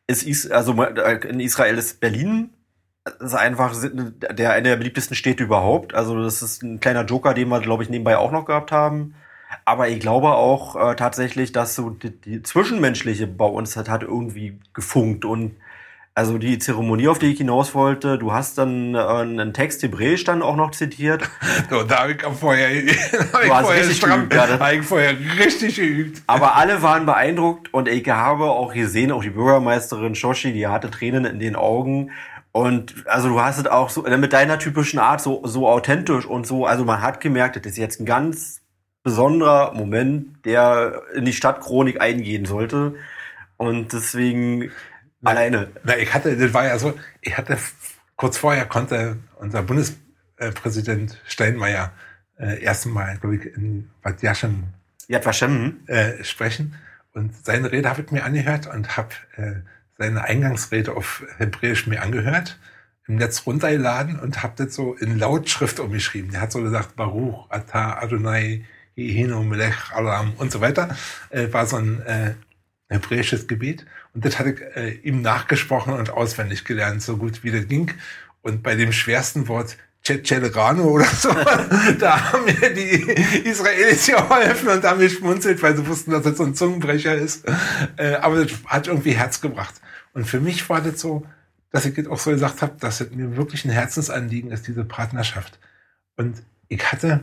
ist Is also äh, in Israel ist Berlin ist einfach der eine der beliebtesten Städte überhaupt. Also das ist ein kleiner Joker, den wir glaube ich nebenbei auch noch gehabt haben. Aber ich glaube auch äh, tatsächlich, dass so die, die zwischenmenschliche bei uns hat, hat irgendwie gefunkt und also die Zeremonie, auf die ich hinaus wollte, du hast dann äh, einen Text Hebräisch dann auch noch zitiert. So, da habe ich vorher, hab ich vorher, stramm, geübt, ja, hab ich vorher richtig geübt. Aber alle waren beeindruckt und ich habe auch gesehen, auch die Bürgermeisterin Shoshi, die hatte Tränen in den Augen. Und also du hast es auch so mit deiner typischen Art so, so authentisch und so. Also man hat gemerkt, das ist jetzt ein ganz besonderer Moment, der in die Stadtchronik eingehen sollte. Und deswegen Alleine. Na, ich hatte, das war ja so, ich hatte kurz vorher konnte unser Bundespräsident Steinmeier äh, erstmal, glaube ich, in Bad Jaschem Yad Vashem. Äh, sprechen. Und seine Rede habe ich mir angehört und habe äh, seine Eingangsrede auf Hebräisch mir angehört, im Netz runtergeladen und habe das so in Lautschrift umgeschrieben. Er hat so gesagt, Baruch, Ata, Adonai, Hino, Melech, Alam und so weiter. Äh, war so ein äh, hebräisches Gebet. Und das hatte ich äh, ihm nachgesprochen und auswendig gelernt, so gut wie das ging. Und bei dem schwersten Wort Cecelerano oder so, da haben mir die Israelis geholfen und haben mich schmunzelt, weil sie wussten, dass das so ein Zungenbrecher ist. Äh, aber das hat irgendwie Herz gebracht. Und für mich war das so, dass ich das auch so gesagt habe, dass es mir wirklich ein Herzensanliegen ist, diese Partnerschaft. Und ich hatte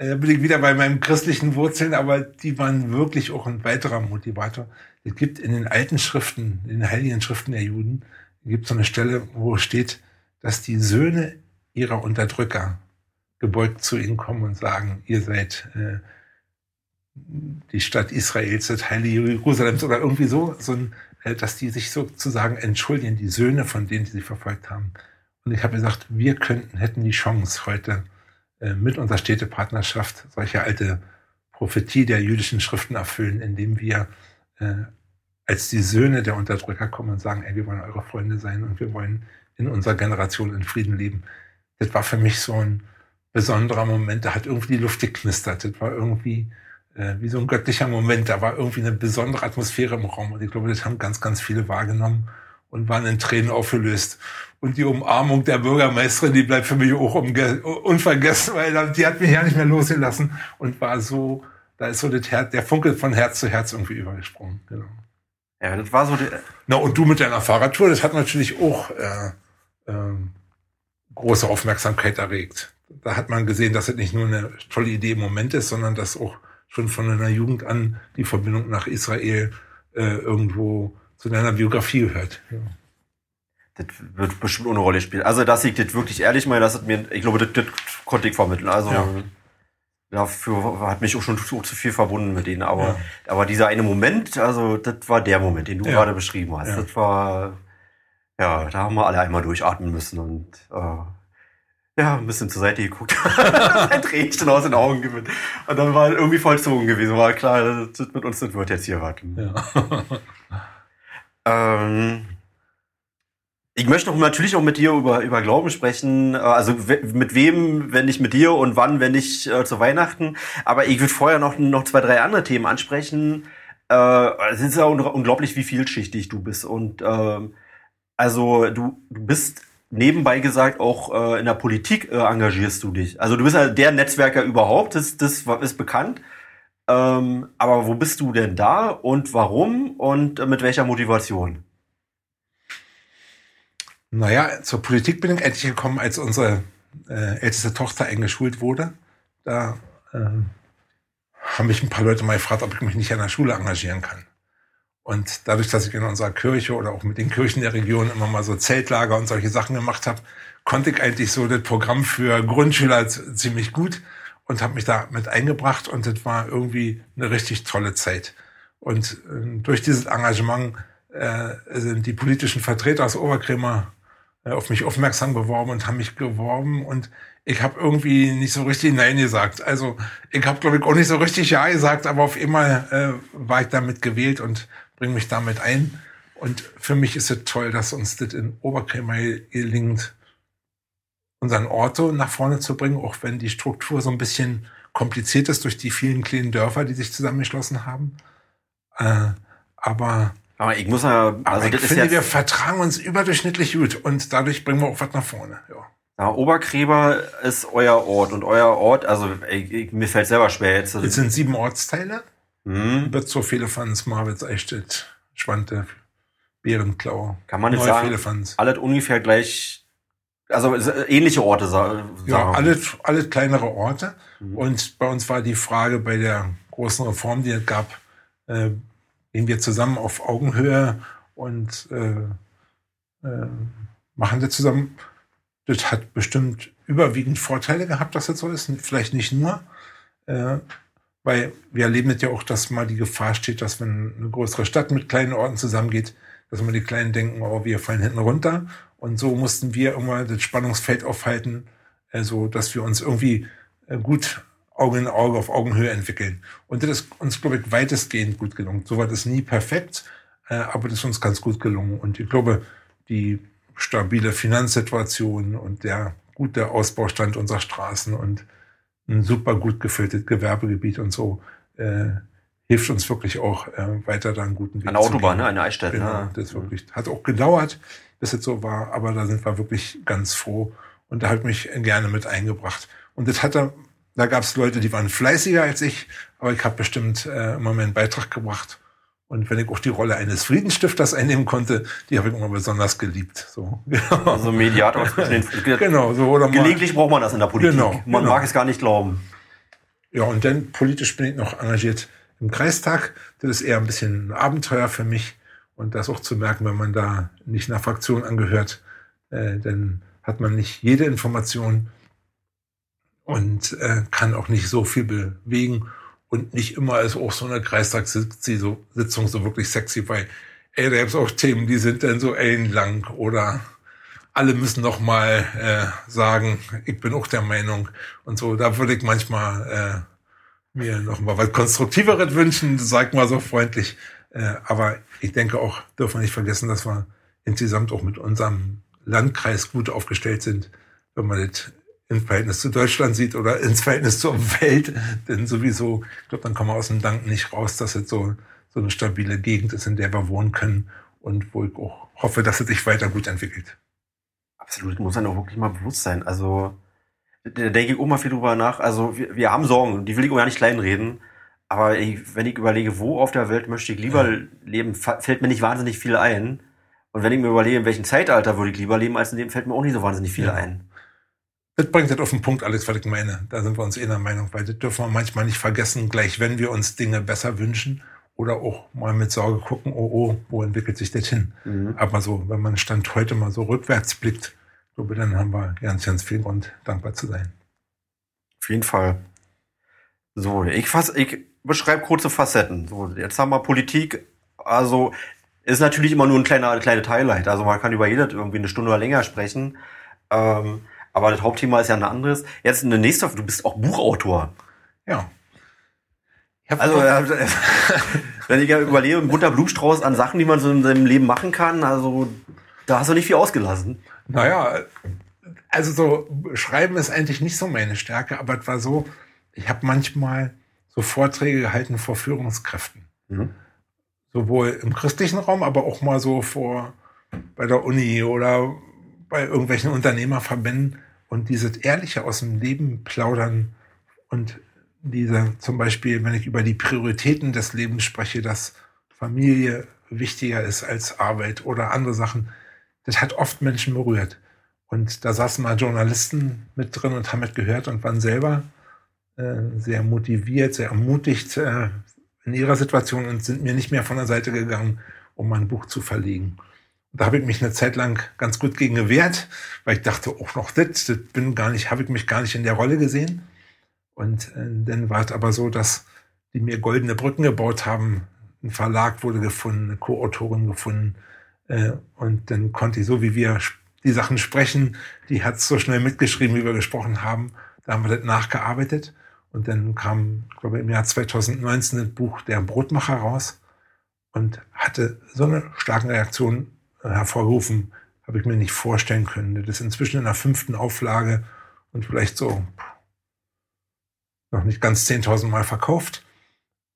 äh, bin ich wieder bei meinen christlichen Wurzeln, aber die waren wirklich auch ein weiterer Motivator. Es gibt in den alten Schriften, in den heiligen Schriften der Juden, gibt so eine Stelle, wo steht, dass die Söhne ihrer Unterdrücker gebeugt zu ihnen kommen und sagen, ihr seid äh, die Stadt Israels, das heilige Jerusalems oder irgendwie so, so ein, äh, dass die sich sozusagen entschuldigen, die Söhne von denen, die sie verfolgt haben. Und ich habe gesagt, wir könnten, hätten die Chance heute mit unserer Städtepartnerschaft solche alte Prophetie der jüdischen Schriften erfüllen, indem wir äh, als die Söhne der Unterdrücker kommen und sagen, ey, wir wollen eure Freunde sein und wir wollen in unserer Generation in Frieden leben. Das war für mich so ein besonderer Moment, da hat irgendwie die Luft geknistert. Das war irgendwie äh, wie so ein göttlicher Moment, da war irgendwie eine besondere Atmosphäre im Raum und ich glaube, das haben ganz, ganz viele wahrgenommen und waren in Tränen aufgelöst. Und die Umarmung der Bürgermeisterin, die bleibt für mich auch unvergessen, weil die hat mich ja nicht mehr losgelassen und war so, da ist so das Herz, der Funke von Herz zu Herz irgendwie übergesprungen. Genau. Ja, das war so. Die Na, und du mit deiner Fahrradtour, das hat natürlich auch äh, äh, große Aufmerksamkeit erregt. Da hat man gesehen, dass es nicht nur eine tolle Idee im Moment ist, sondern dass auch schon von einer Jugend an die Verbindung nach Israel äh, irgendwo zu deiner Biografie gehört. Ja. Das wird bestimmt ohne Rolle spielen. Also, dass ich das wirklich ehrlich meine, das hat mir, ich glaube, das, das konnte ich vermitteln. Also, ja. dafür hat mich auch schon zu, zu viel verbunden mit denen. Aber, ja. aber dieser eine Moment, also das war der Moment, den du ja. gerade beschrieben hast. Ja. Das war, ja, da haben wir alle einmal durchatmen müssen und äh, ja, ein bisschen zur Seite geguckt. ein Tränchen aus den Augen gewinnt. Und dann war irgendwie vollzogen gewesen. War klar, das mit uns das wird jetzt hier warten. Ja. ähm, ich möchte auch natürlich auch mit dir über, über Glauben sprechen. Äh, also mit wem, wenn nicht mit dir und wann, wenn nicht äh, zu Weihnachten. Aber ich würde vorher noch, noch zwei, drei andere Themen ansprechen. Äh, es ist ja unglaublich, wie vielschichtig du bist. Und äh, also du, du bist nebenbei gesagt auch äh, in der Politik äh, engagierst du dich. Also du bist ja der Netzwerker überhaupt, das, das ist bekannt. Ähm, aber wo bist du denn da und warum und mit welcher Motivation? Naja, zur Politik bin ich endlich gekommen, als unsere äh, älteste Tochter eingeschult wurde. Da äh, haben mich ein paar Leute mal gefragt, ob ich mich nicht an der Schule engagieren kann. Und dadurch, dass ich in unserer Kirche oder auch mit den Kirchen der Region immer mal so Zeltlager und solche Sachen gemacht habe, konnte ich eigentlich so das Programm für Grundschüler ziemlich gut und habe mich da mit eingebracht und das war irgendwie eine richtig tolle Zeit. Und äh, durch dieses Engagement äh, sind die politischen Vertreter aus Oberkremer äh, auf mich aufmerksam geworden und haben mich geworben und ich habe irgendwie nicht so richtig Nein gesagt. Also ich habe, glaube ich, auch nicht so richtig Ja gesagt, aber auf einmal äh, war ich damit gewählt und bringe mich damit ein. Und für mich ist es toll, dass uns das in Oberkrämer gelingt, unseren Orto nach vorne zu bringen, auch wenn die Struktur so ein bisschen kompliziert ist durch die vielen kleinen Dörfer, die sich zusammengeschlossen haben. Äh, aber aber ich muss ja, also ich das finde, ist wir vertragen uns überdurchschnittlich gut und dadurch bringen wir auch was nach vorne. Ja. Ja, Obergräber ist euer Ort und euer Ort, also ich, ich, mir fällt selber schwer jetzt. Es sind sieben Ortsteile. Wird viele Fans, Marwitz, Eichstätt, Schwante, Bärenklau. Kann man jetzt sagen, Fehlefanz. alles ungefähr gleich, also ähnliche Orte. Ja, alle, alle kleinere Orte. Mhm. Und bei uns war die Frage bei der großen Reform, die es gab, äh, gehen wir zusammen auf Augenhöhe und äh, äh, machen das zusammen. Das hat bestimmt überwiegend Vorteile gehabt, dass das so ist. Vielleicht nicht nur, äh, weil wir erleben es ja auch, dass mal die Gefahr steht, dass wenn eine größere Stadt mit kleinen Orten zusammengeht, dass immer die Kleinen denken, oh, wir fallen hinten runter. Und so mussten wir immer das Spannungsfeld aufhalten, äh, so dass wir uns irgendwie äh, gut Auge in Auge auf Augenhöhe entwickeln. Und das ist uns, glaube ich, weitestgehend gut gelungen. So war das nie perfekt, äh, aber das ist uns ganz gut gelungen. Und ich glaube, die stabile Finanzsituation und der gute Ausbaustand unserer Straßen und ein super gut gefülltes Gewerbegebiet und so äh, hilft uns wirklich auch äh, weiter da einen guten Weg Eine Autobahn, ne? eine Eichstätt. Genau, ne? das wirklich hat auch gedauert, bis es so war, aber da sind wir wirklich ganz froh und da habe ich mich gerne mit eingebracht. Und das hatte da gab es Leute, die waren fleißiger als ich, aber ich habe bestimmt äh, immer meinen Beitrag gebracht. Und wenn ich auch die Rolle eines Friedensstifters einnehmen konnte, die habe ich immer besonders geliebt. So, genau. Also Mediator. genau, so oder Gelegentlich braucht man das in der Politik. Genau, man genau. mag es gar nicht glauben. Ja, und dann politisch bin ich noch engagiert im Kreistag. Das ist eher ein bisschen ein Abenteuer für mich. Und das auch zu merken, wenn man da nicht einer Fraktion angehört, äh, dann hat man nicht jede Information und äh, kann auch nicht so viel bewegen und nicht immer ist auch so eine Kreistagssitzung so wirklich sexy, weil ey, da gibt's auch Themen, die sind dann so ellenlang oder alle müssen noch mal äh, sagen, ich bin auch der Meinung und so. Da würde ich manchmal äh, mir noch mal was Konstruktiveres wünschen, sag mal so freundlich. Äh, aber ich denke auch, dürfen wir nicht vergessen, dass wir insgesamt auch mit unserem Landkreis gut aufgestellt sind, wenn man das im Verhältnis zu Deutschland sieht oder ins Verhältnis zur Welt. Denn sowieso, ich glaube, dann kommen wir aus dem Danken nicht raus, dass es so, so eine stabile Gegend ist, in der wir wohnen können und wo ich auch hoffe, dass es sich weiter gut entwickelt. Absolut, muss dann auch wirklich mal bewusst sein. Also, da denke ich auch mal viel drüber nach. Also, wir, wir haben Sorgen, die will ich auch gar nicht kleinreden. Aber ich, wenn ich überlege, wo auf der Welt möchte ich lieber ja. leben, fällt mir nicht wahnsinnig viel ein. Und wenn ich mir überlege, in welchem Zeitalter würde ich lieber leben als in dem, fällt mir auch nicht so wahnsinnig viel ja. ein. Das bringt das auf den Punkt alles, was ich meine. Da sind wir uns eh der Meinung, weil das dürfen wir manchmal nicht vergessen, gleich wenn wir uns Dinge besser wünschen oder auch mal mit Sorge gucken, oh, oh, wo entwickelt sich das hin? Mhm. Aber so, wenn man Stand heute mal so rückwärts blickt, glaube dann haben wir ganz, ganz viel Grund, dankbar zu sein. Auf jeden Fall. So, ich, fass, ich beschreibe kurze Facetten. So, jetzt haben wir Politik. Also ist natürlich immer nur ein kleiner kleine Teilheit. Also man kann über jedes irgendwie eine Stunde oder länger sprechen. Ähm, aber das Hauptthema ist ja ein anderes. Jetzt eine nächste, du bist auch Buchautor. Ja. Also, äh, wenn ich ja überlege, ein bunter Blumenstrauß an Sachen, die man so in seinem Leben machen kann, also da hast du nicht viel ausgelassen. Naja, also so Schreiben ist eigentlich nicht so meine Stärke, aber es war so, ich habe manchmal so Vorträge gehalten vor Führungskräften. Mhm. Sowohl im christlichen Raum, aber auch mal so vor bei der Uni oder bei irgendwelchen Unternehmerverbänden und dieses ehrliche aus dem Leben plaudern und diese zum Beispiel, wenn ich über die Prioritäten des Lebens spreche, dass Familie wichtiger ist als Arbeit oder andere Sachen, das hat oft Menschen berührt. Und da saßen mal Journalisten mit drin und haben mitgehört und waren selber sehr motiviert, sehr ermutigt äh, in ihrer Situation und sind mir nicht mehr von der Seite gegangen, um mein Buch zu verlegen. Da habe ich mich eine Zeit lang ganz gut gegen gewehrt, weil ich dachte, auch noch das, das bin gar nicht, habe ich mich gar nicht in der Rolle gesehen. Und äh, dann war es aber so, dass die mir goldene Brücken gebaut haben. Ein Verlag wurde gefunden, eine Co-Autorin gefunden. Äh, und dann konnte ich, so wie wir die Sachen sprechen, die hat so schnell mitgeschrieben, wie wir gesprochen haben. Da haben wir das nachgearbeitet. Und dann kam, ich glaube, im Jahr 2019 das Buch Der Brotmacher raus und hatte so eine starke Reaktion äh, hervorgerufen, habe ich mir nicht vorstellen können. Das ist inzwischen in der fünften Auflage und vielleicht so noch nicht ganz 10.000 Mal verkauft.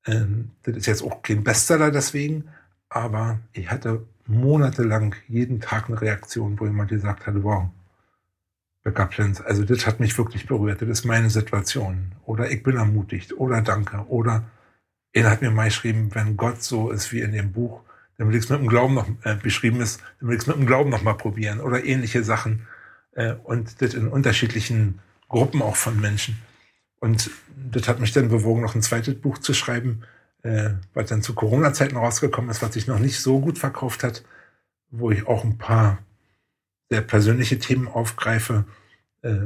Ähm, das ist jetzt auch kein Bestseller deswegen, aber ich hatte monatelang jeden Tag eine Reaktion, wo jemand gesagt hat, wow, Backup-Plans, also das hat mich wirklich berührt, das ist meine Situation. Oder ich bin ermutigt, oder danke, oder er hat mir mal geschrieben, wenn Gott so ist wie in dem Buch, dann will ich es mit dem Glauben noch äh, beschrieben ist, dann will ich es mit dem Glauben noch mal probieren. Oder ähnliche Sachen. Äh, und das in unterschiedlichen Gruppen auch von Menschen. Und das hat mich dann bewogen, noch ein zweites Buch zu schreiben, äh, was dann zu Corona-Zeiten rausgekommen ist, was sich noch nicht so gut verkauft hat, wo ich auch ein paar sehr persönliche Themen aufgreife, äh,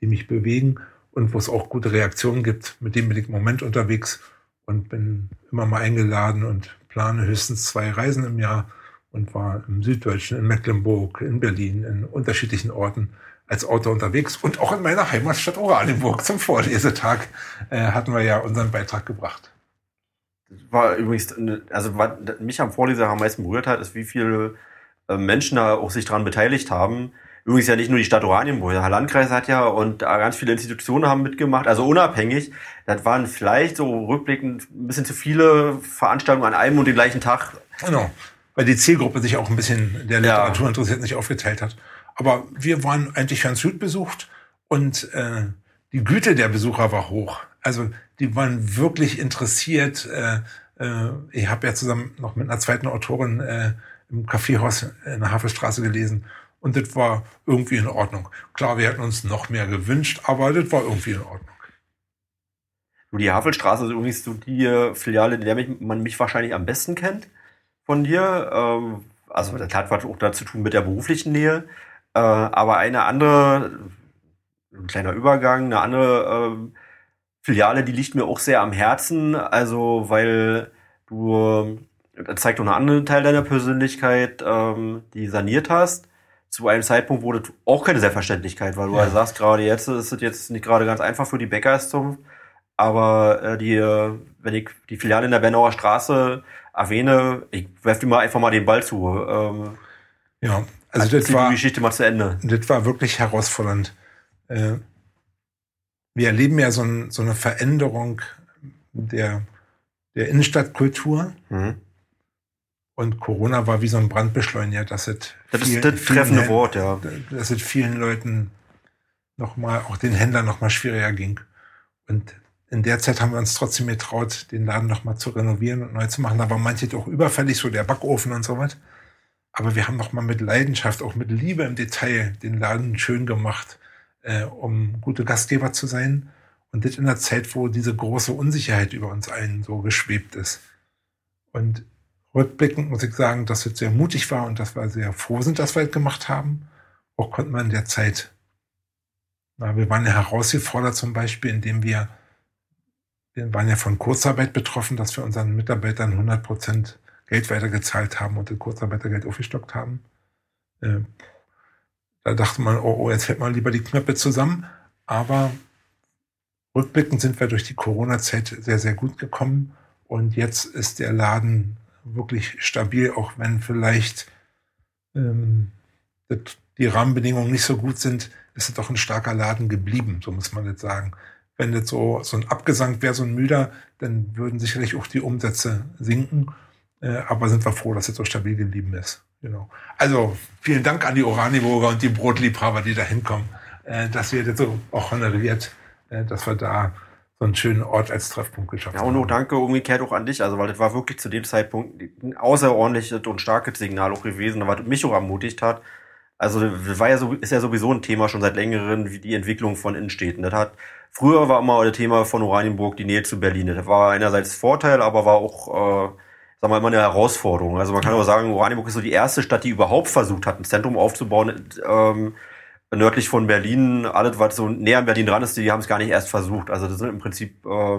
die mich bewegen und wo es auch gute Reaktionen gibt. Mit dem bin ich im Moment unterwegs und bin immer mal eingeladen und plane höchstens zwei Reisen im Jahr und war im Süddeutschen, in Mecklenburg, in Berlin, in unterschiedlichen Orten als Autor unterwegs und auch in meiner Heimatstadt Oranienburg zum Vorlesetag äh, hatten wir ja unseren Beitrag gebracht. War übrigens, also was mich am Vorleser am meisten berührt hat, ist, wie viele Menschen da auch sich daran beteiligt haben. Übrigens ja nicht nur die Stadt Oranienburg, der Landkreis hat ja und ganz viele Institutionen haben mitgemacht, also unabhängig. Das waren vielleicht so rückblickend ein bisschen zu viele Veranstaltungen an einem und den gleichen Tag. Genau, weil die Zielgruppe sich auch ein bisschen der Literatur ja. interessiert, nicht aufgeteilt hat. Aber wir waren eigentlich ganz gut besucht und äh, die Güte der Besucher war hoch. Also die waren wirklich interessiert. Äh, äh, ich habe ja zusammen noch mit einer zweiten Autorin äh, im Kaffeehaus in der Hafenstraße gelesen. Und das war irgendwie in Ordnung. Klar, wir hätten uns noch mehr gewünscht, aber das war irgendwie in Ordnung. Die Havelstraße ist übrigens so die Filiale, in der man mich wahrscheinlich am besten kennt von dir. Ähm, also das hat was auch dazu tun mit der beruflichen Nähe. Äh, aber eine andere, ein kleiner Übergang, eine andere ähm, Filiale, die liegt mir auch sehr am Herzen. Also weil du, das zeigt auch einen anderen Teil deiner Persönlichkeit, ähm, die saniert hast. Zu einem Zeitpunkt wurde auch keine Selbstverständlichkeit, weil du ja. sagst, gerade jetzt ist es jetzt nicht gerade ganz einfach für die Bäckerszunft. Aber äh, die, äh, wenn ich die Filiale in der Bernauer Straße erwähne, ich werfe dir mal einfach mal den Ball zu. Ähm, ja, also das war die Geschichte mal zu Ende. Das war wirklich herausfordernd. Äh, wir erleben ja so, ein, so eine Veränderung der, der Innenstadtkultur. Mhm. Und Corona war wie so ein Brandbeschleuniger, dass es das vielen, ist das treffende Wort, ja. Dass es vielen Leuten nochmal, auch den Händlern nochmal schwieriger ging. Und in der Zeit haben wir uns trotzdem getraut, den Laden nochmal zu renovieren und neu zu machen. Da war manche doch überfällig, so der Backofen und so was. Aber wir haben nochmal mit Leidenschaft, auch mit Liebe im Detail den Laden schön gemacht, äh, um gute Gastgeber zu sein. Und das in der Zeit, wo diese große Unsicherheit über uns allen so geschwebt ist. Und rückblickend muss ich sagen, dass es sehr mutig war und dass wir sehr froh sind, dass wir es gemacht haben. Auch konnte man in der Zeit, na, wir waren ja herausgefordert zum Beispiel, indem wir wir waren ja von Kurzarbeit betroffen, dass wir unseren Mitarbeitern 100 Prozent Geld weitergezahlt haben und das Kurzarbeitergeld aufgestockt haben. Äh, da dachte man, oh, oh, jetzt hält man lieber die Knöpfe zusammen. Aber rückblickend sind wir durch die Corona-Zeit sehr, sehr gut gekommen. Und jetzt ist der Laden wirklich stabil, auch wenn vielleicht ähm, die Rahmenbedingungen nicht so gut sind, ist es doch ein starker Laden geblieben, so muss man jetzt sagen. Wenn das so, so ein Abgesang wäre, so ein müder, dann würden sicherlich auch die Umsätze sinken. Äh, aber sind wir froh, dass es so stabil geblieben ist. Genau. Also vielen Dank an die Oraniburger und die Brotliebhaber, die da hinkommen, äh, dass wir das so auch honoriert, äh, dass wir da so einen schönen Ort als Treffpunkt geschafft haben. Ja, und auch danke umgekehrt auch an dich, also weil das war wirklich zu dem Zeitpunkt ein außerordentliches und starkes Signal auch gewesen, was mich auch ermutigt hat. Also war ja so, ist ja sowieso ein Thema schon seit längerem, wie die Entwicklung von Innenstädten. Das hat früher war immer das Thema von Oranienburg die Nähe zu Berlin. Das war einerseits Vorteil, aber war auch äh, sagen wir mal, eine Herausforderung. Also man kann aber sagen, Oranienburg ist so die erste Stadt, die überhaupt versucht hat, ein Zentrum aufzubauen, ähm, nördlich von Berlin. Alles, was so näher an Berlin dran ist, die haben es gar nicht erst versucht. Also das sind im Prinzip äh,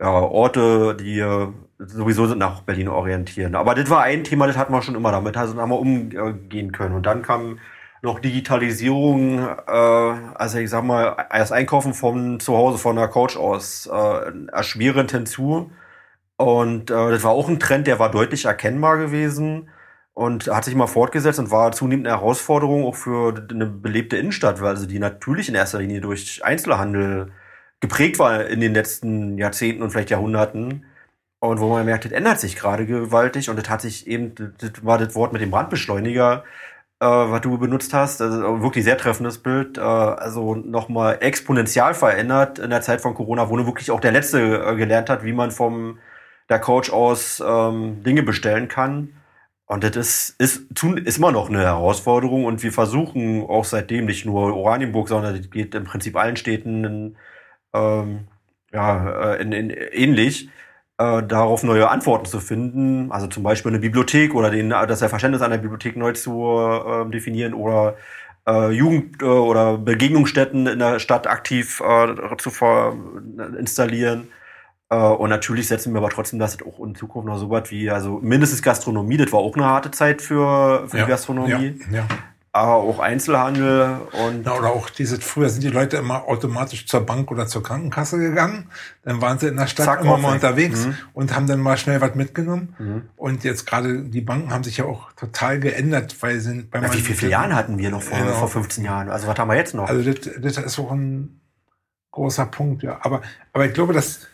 ja, Orte, die äh, sowieso sind nach Berlin orientieren. Aber das war ein Thema, das hatten wir schon immer damit, also haben wir umgehen können. Und dann kam noch Digitalisierung, äh, also ich sag mal, das Einkaufen von zu Hause von der Couch aus äh, erschwerend hinzu. Und äh, das war auch ein Trend, der war deutlich erkennbar gewesen und hat sich mal fortgesetzt und war zunehmend eine Herausforderung auch für eine belebte Innenstadt, also die natürlich in erster Linie durch Einzelhandel geprägt war in den letzten Jahrzehnten und vielleicht Jahrhunderten. Und wo man merkt, das ändert sich gerade gewaltig und das hat sich eben, das war das Wort mit dem Brandbeschleuniger, äh, was du benutzt hast, also wirklich sehr treffendes Bild, äh, also nochmal exponentiell verändert in der Zeit von Corona, wo nur wirklich auch der Letzte äh, gelernt hat, wie man vom der Coach aus ähm, Dinge bestellen kann. Und das ist, ist, ist immer noch eine Herausforderung und wir versuchen auch seitdem nicht nur Oranienburg, sondern das geht im Prinzip allen Städten in, ähm, ja, äh, in, in, ähnlich, äh, darauf neue Antworten zu finden. Also zum Beispiel eine Bibliothek oder den, das Verständnis einer Bibliothek neu zu äh, definieren oder äh, Jugend- äh, oder Begegnungsstätten in der Stadt aktiv äh, zu installieren. Äh, und natürlich setzen wir aber trotzdem das auch in Zukunft noch so was wie, also mindestens Gastronomie, das war auch eine harte Zeit für, für ja, die Gastronomie. Ja, ja. Aber auch Einzelhandel und. Ja, oder auch diese, früher sind die Leute immer automatisch zur Bank oder zur Krankenkasse gegangen. Dann waren sie in der Stadt Zack, immer mal unterwegs mhm. und haben dann mal schnell was mitgenommen. Mhm. Und jetzt gerade die Banken haben sich ja auch total geändert, weil sie bei ja, Wie viele Filialen hatten wir noch vor, genau. vor 15 Jahren? Also was haben wir jetzt noch? Also das, das ist auch ein großer Punkt, ja. Aber, aber ich glaube, dass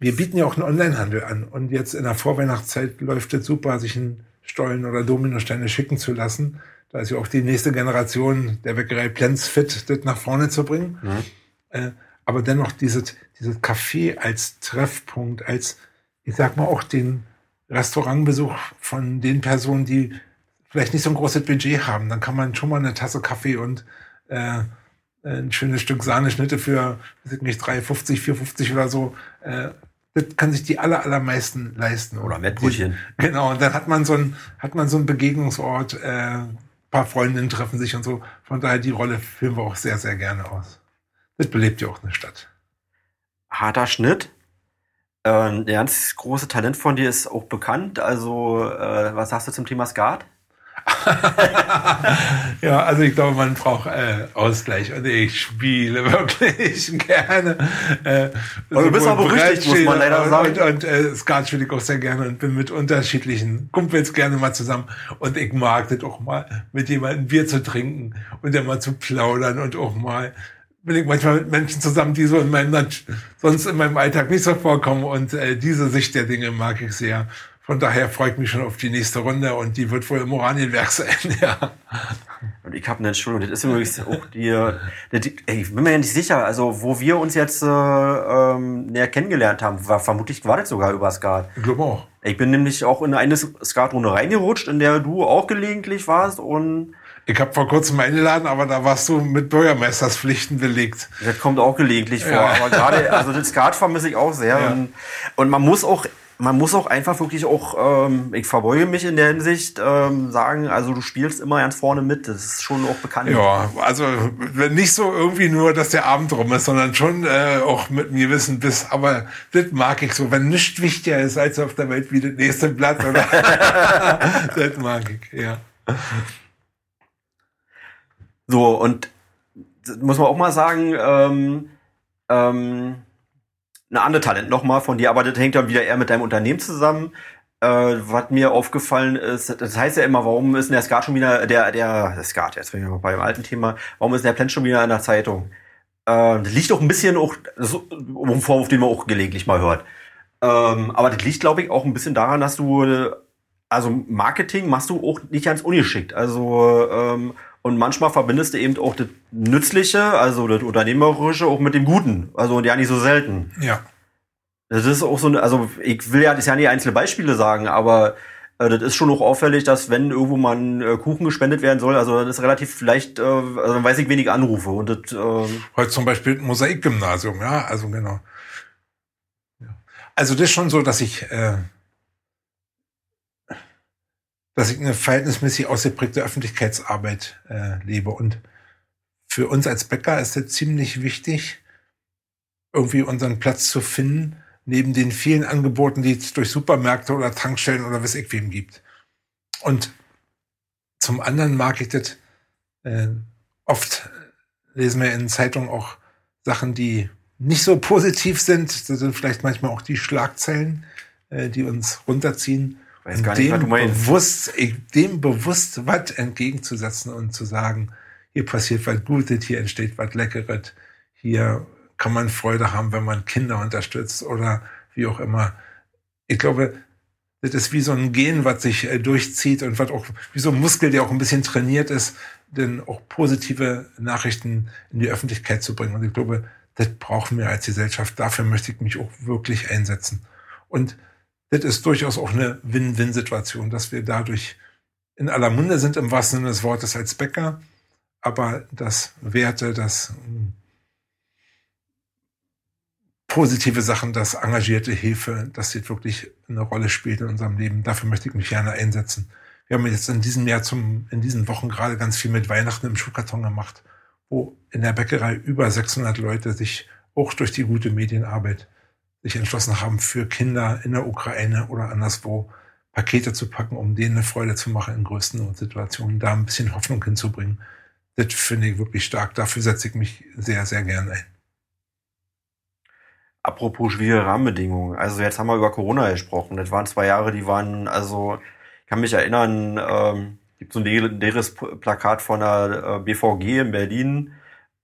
wir bieten ja auch einen Onlinehandel an. Und jetzt in der Vorweihnachtszeit läuft es super, sich einen Stollen oder Dominosteine schicken zu lassen. Da ist ja auch die nächste Generation der Bäckerei Plans fit, das nach vorne zu bringen. Mhm. Äh, aber dennoch dieses, dieses Café als Treffpunkt, als, ich sag mal, auch den Restaurantbesuch von den Personen, die vielleicht nicht so ein großes Budget haben. Dann kann man schon mal eine Tasse Kaffee und äh, ein schönes Stück Sahneschnitte für, weiß ich nicht, 3,50, 4,50 oder so äh, das kann sich die aller, allermeisten leisten. Oder Mettbrötchen. Genau, und dann hat man so ein, hat man so einen Begegnungsort, äh, paar Freundinnen treffen sich und so. Von daher, die Rolle führen wir auch sehr, sehr gerne aus. Das belebt ja auch eine Stadt. Harter Schnitt. Äh, ein ganz großes Talent von dir ist auch bekannt. Also, äh, was sagst du zum Thema Skat? ja, also ich glaube, man braucht äh, Ausgleich und ich spiele wirklich gerne. Äh, also du bist aber berüchtigt, muss man leider sagen. Und, und äh, Skat spiele ich auch sehr gerne und bin mit unterschiedlichen Kumpels gerne mal zusammen. Und ich mag das auch mal, mit jemandem Bier zu trinken und dann mal zu plaudern und auch mal bin ich manchmal mit Menschen zusammen, die so in meinem sonst in meinem Alltag nicht so vorkommen und äh, diese Sicht der Dinge mag ich sehr. Von daher freue ich mich schon auf die nächste Runde und die wird wohl im Oranienwerk sein, ja. Und ich habe eine Entschuldigung, das ist übrigens auch die, die, ey, ich bin mir ja nicht sicher, also wo wir uns jetzt äh, ähm, näher kennengelernt haben, war vermutlich war das sogar über Skat. Ich glaube auch. Ich bin nämlich auch in eine Skatrunde reingerutscht, in der du auch gelegentlich warst und ich habe vor kurzem eingeladen, aber da warst du mit Bürgermeisterspflichten belegt. Das kommt auch gelegentlich vor. Ja. Aber gerade, also das Skat vermisse ich auch sehr. Ja. Und, und man muss auch man muss auch einfach wirklich auch, ähm, ich verbeuge mich in der Hinsicht, ähm, sagen, also du spielst immer ganz vorne mit. Das ist schon auch bekannt. Ja, also nicht so irgendwie nur, dass der Abend rum ist, sondern schon äh, auch mit einem gewissen Biss. Aber das mag ich so, wenn nichts wichtiger ist als auf der Welt wie das nächste Blatt. Oder? das mag ich, ja. So, und muss man auch mal sagen, ähm, ähm, ein anderes Talent nochmal von dir, aber das hängt dann wieder eher mit deinem Unternehmen zusammen. Äh, was mir aufgefallen ist, das heißt ja immer, warum ist denn der Skat schon wieder, der, der, der Skat, jetzt bin ich mal beim alten Thema, warum ist der Plan schon wieder in der Zeitung? Äh, das liegt auch ein bisschen auch, so, um einen Vorwurf, den man auch gelegentlich mal hört. Ähm, aber das liegt, glaube ich, auch ein bisschen daran, dass du, also Marketing machst du auch nicht ganz ungeschickt. Also, ähm, und manchmal verbindest du eben auch das Nützliche, also das Unternehmerische, auch mit dem Guten. Also und ja nicht so selten. Ja. Das ist auch so, also ich will ja das ja nicht einzelne Beispiele sagen, aber äh, das ist schon auch auffällig, dass wenn irgendwo mal ein äh, Kuchen gespendet werden soll, also das ist relativ vielleicht, äh, also dann weiß ich wenig Anrufe und das. Äh, Heute zum Beispiel Mosaikgymnasium, ja, also genau. Ja. Also das ist schon so, dass ich äh, dass ich eine verhältnismäßig ausgeprägte Öffentlichkeitsarbeit äh, lebe. Und für uns als Bäcker ist es ziemlich wichtig, irgendwie unseren Platz zu finden, neben den vielen Angeboten, die es durch Supermärkte oder Tankstellen oder was ich wem gibt. Und zum anderen mag ich das, äh, oft lesen wir in Zeitungen auch Sachen, die nicht so positiv sind. Das sind vielleicht manchmal auch die Schlagzeilen, äh, die uns runterziehen. Weiß gar nicht, was du meinst. bewusst, dem bewusst was entgegenzusetzen und zu sagen, hier passiert was Gutes, hier entsteht was Leckeres, hier kann man Freude haben, wenn man Kinder unterstützt oder wie auch immer. Ich glaube, das ist wie so ein Gen, was sich äh, durchzieht und was auch wie so ein Muskel, der auch ein bisschen trainiert ist, denn auch positive Nachrichten in die Öffentlichkeit zu bringen. Und ich glaube, das brauchen wir als Gesellschaft. Dafür möchte ich mich auch wirklich einsetzen. Und das ist durchaus auch eine Win-Win-Situation, dass wir dadurch in aller Munde sind im wahrsten Sinne des Wortes als Bäcker, aber das Werte, das mh, positive Sachen, das engagierte Hilfe, dass das wirklich eine Rolle spielt in unserem Leben. Dafür möchte ich mich gerne einsetzen. Wir haben jetzt in diesem Jahr zum, in diesen Wochen gerade ganz viel mit Weihnachten im Schuhkarton gemacht, wo in der Bäckerei über 600 Leute sich auch durch die gute Medienarbeit sich entschlossen haben, für Kinder in der Ukraine oder anderswo Pakete zu packen, um denen eine Freude zu machen in größten Notsituationen, da ein bisschen Hoffnung hinzubringen. Das finde ich wirklich stark. Dafür setze ich mich sehr, sehr gern ein. Apropos schwierige Rahmenbedingungen. Also jetzt haben wir über Corona gesprochen. Das waren zwei Jahre, die waren, also ich kann mich erinnern, ähm, gibt so ein legendäres Plakat von der äh, BVG in Berlin.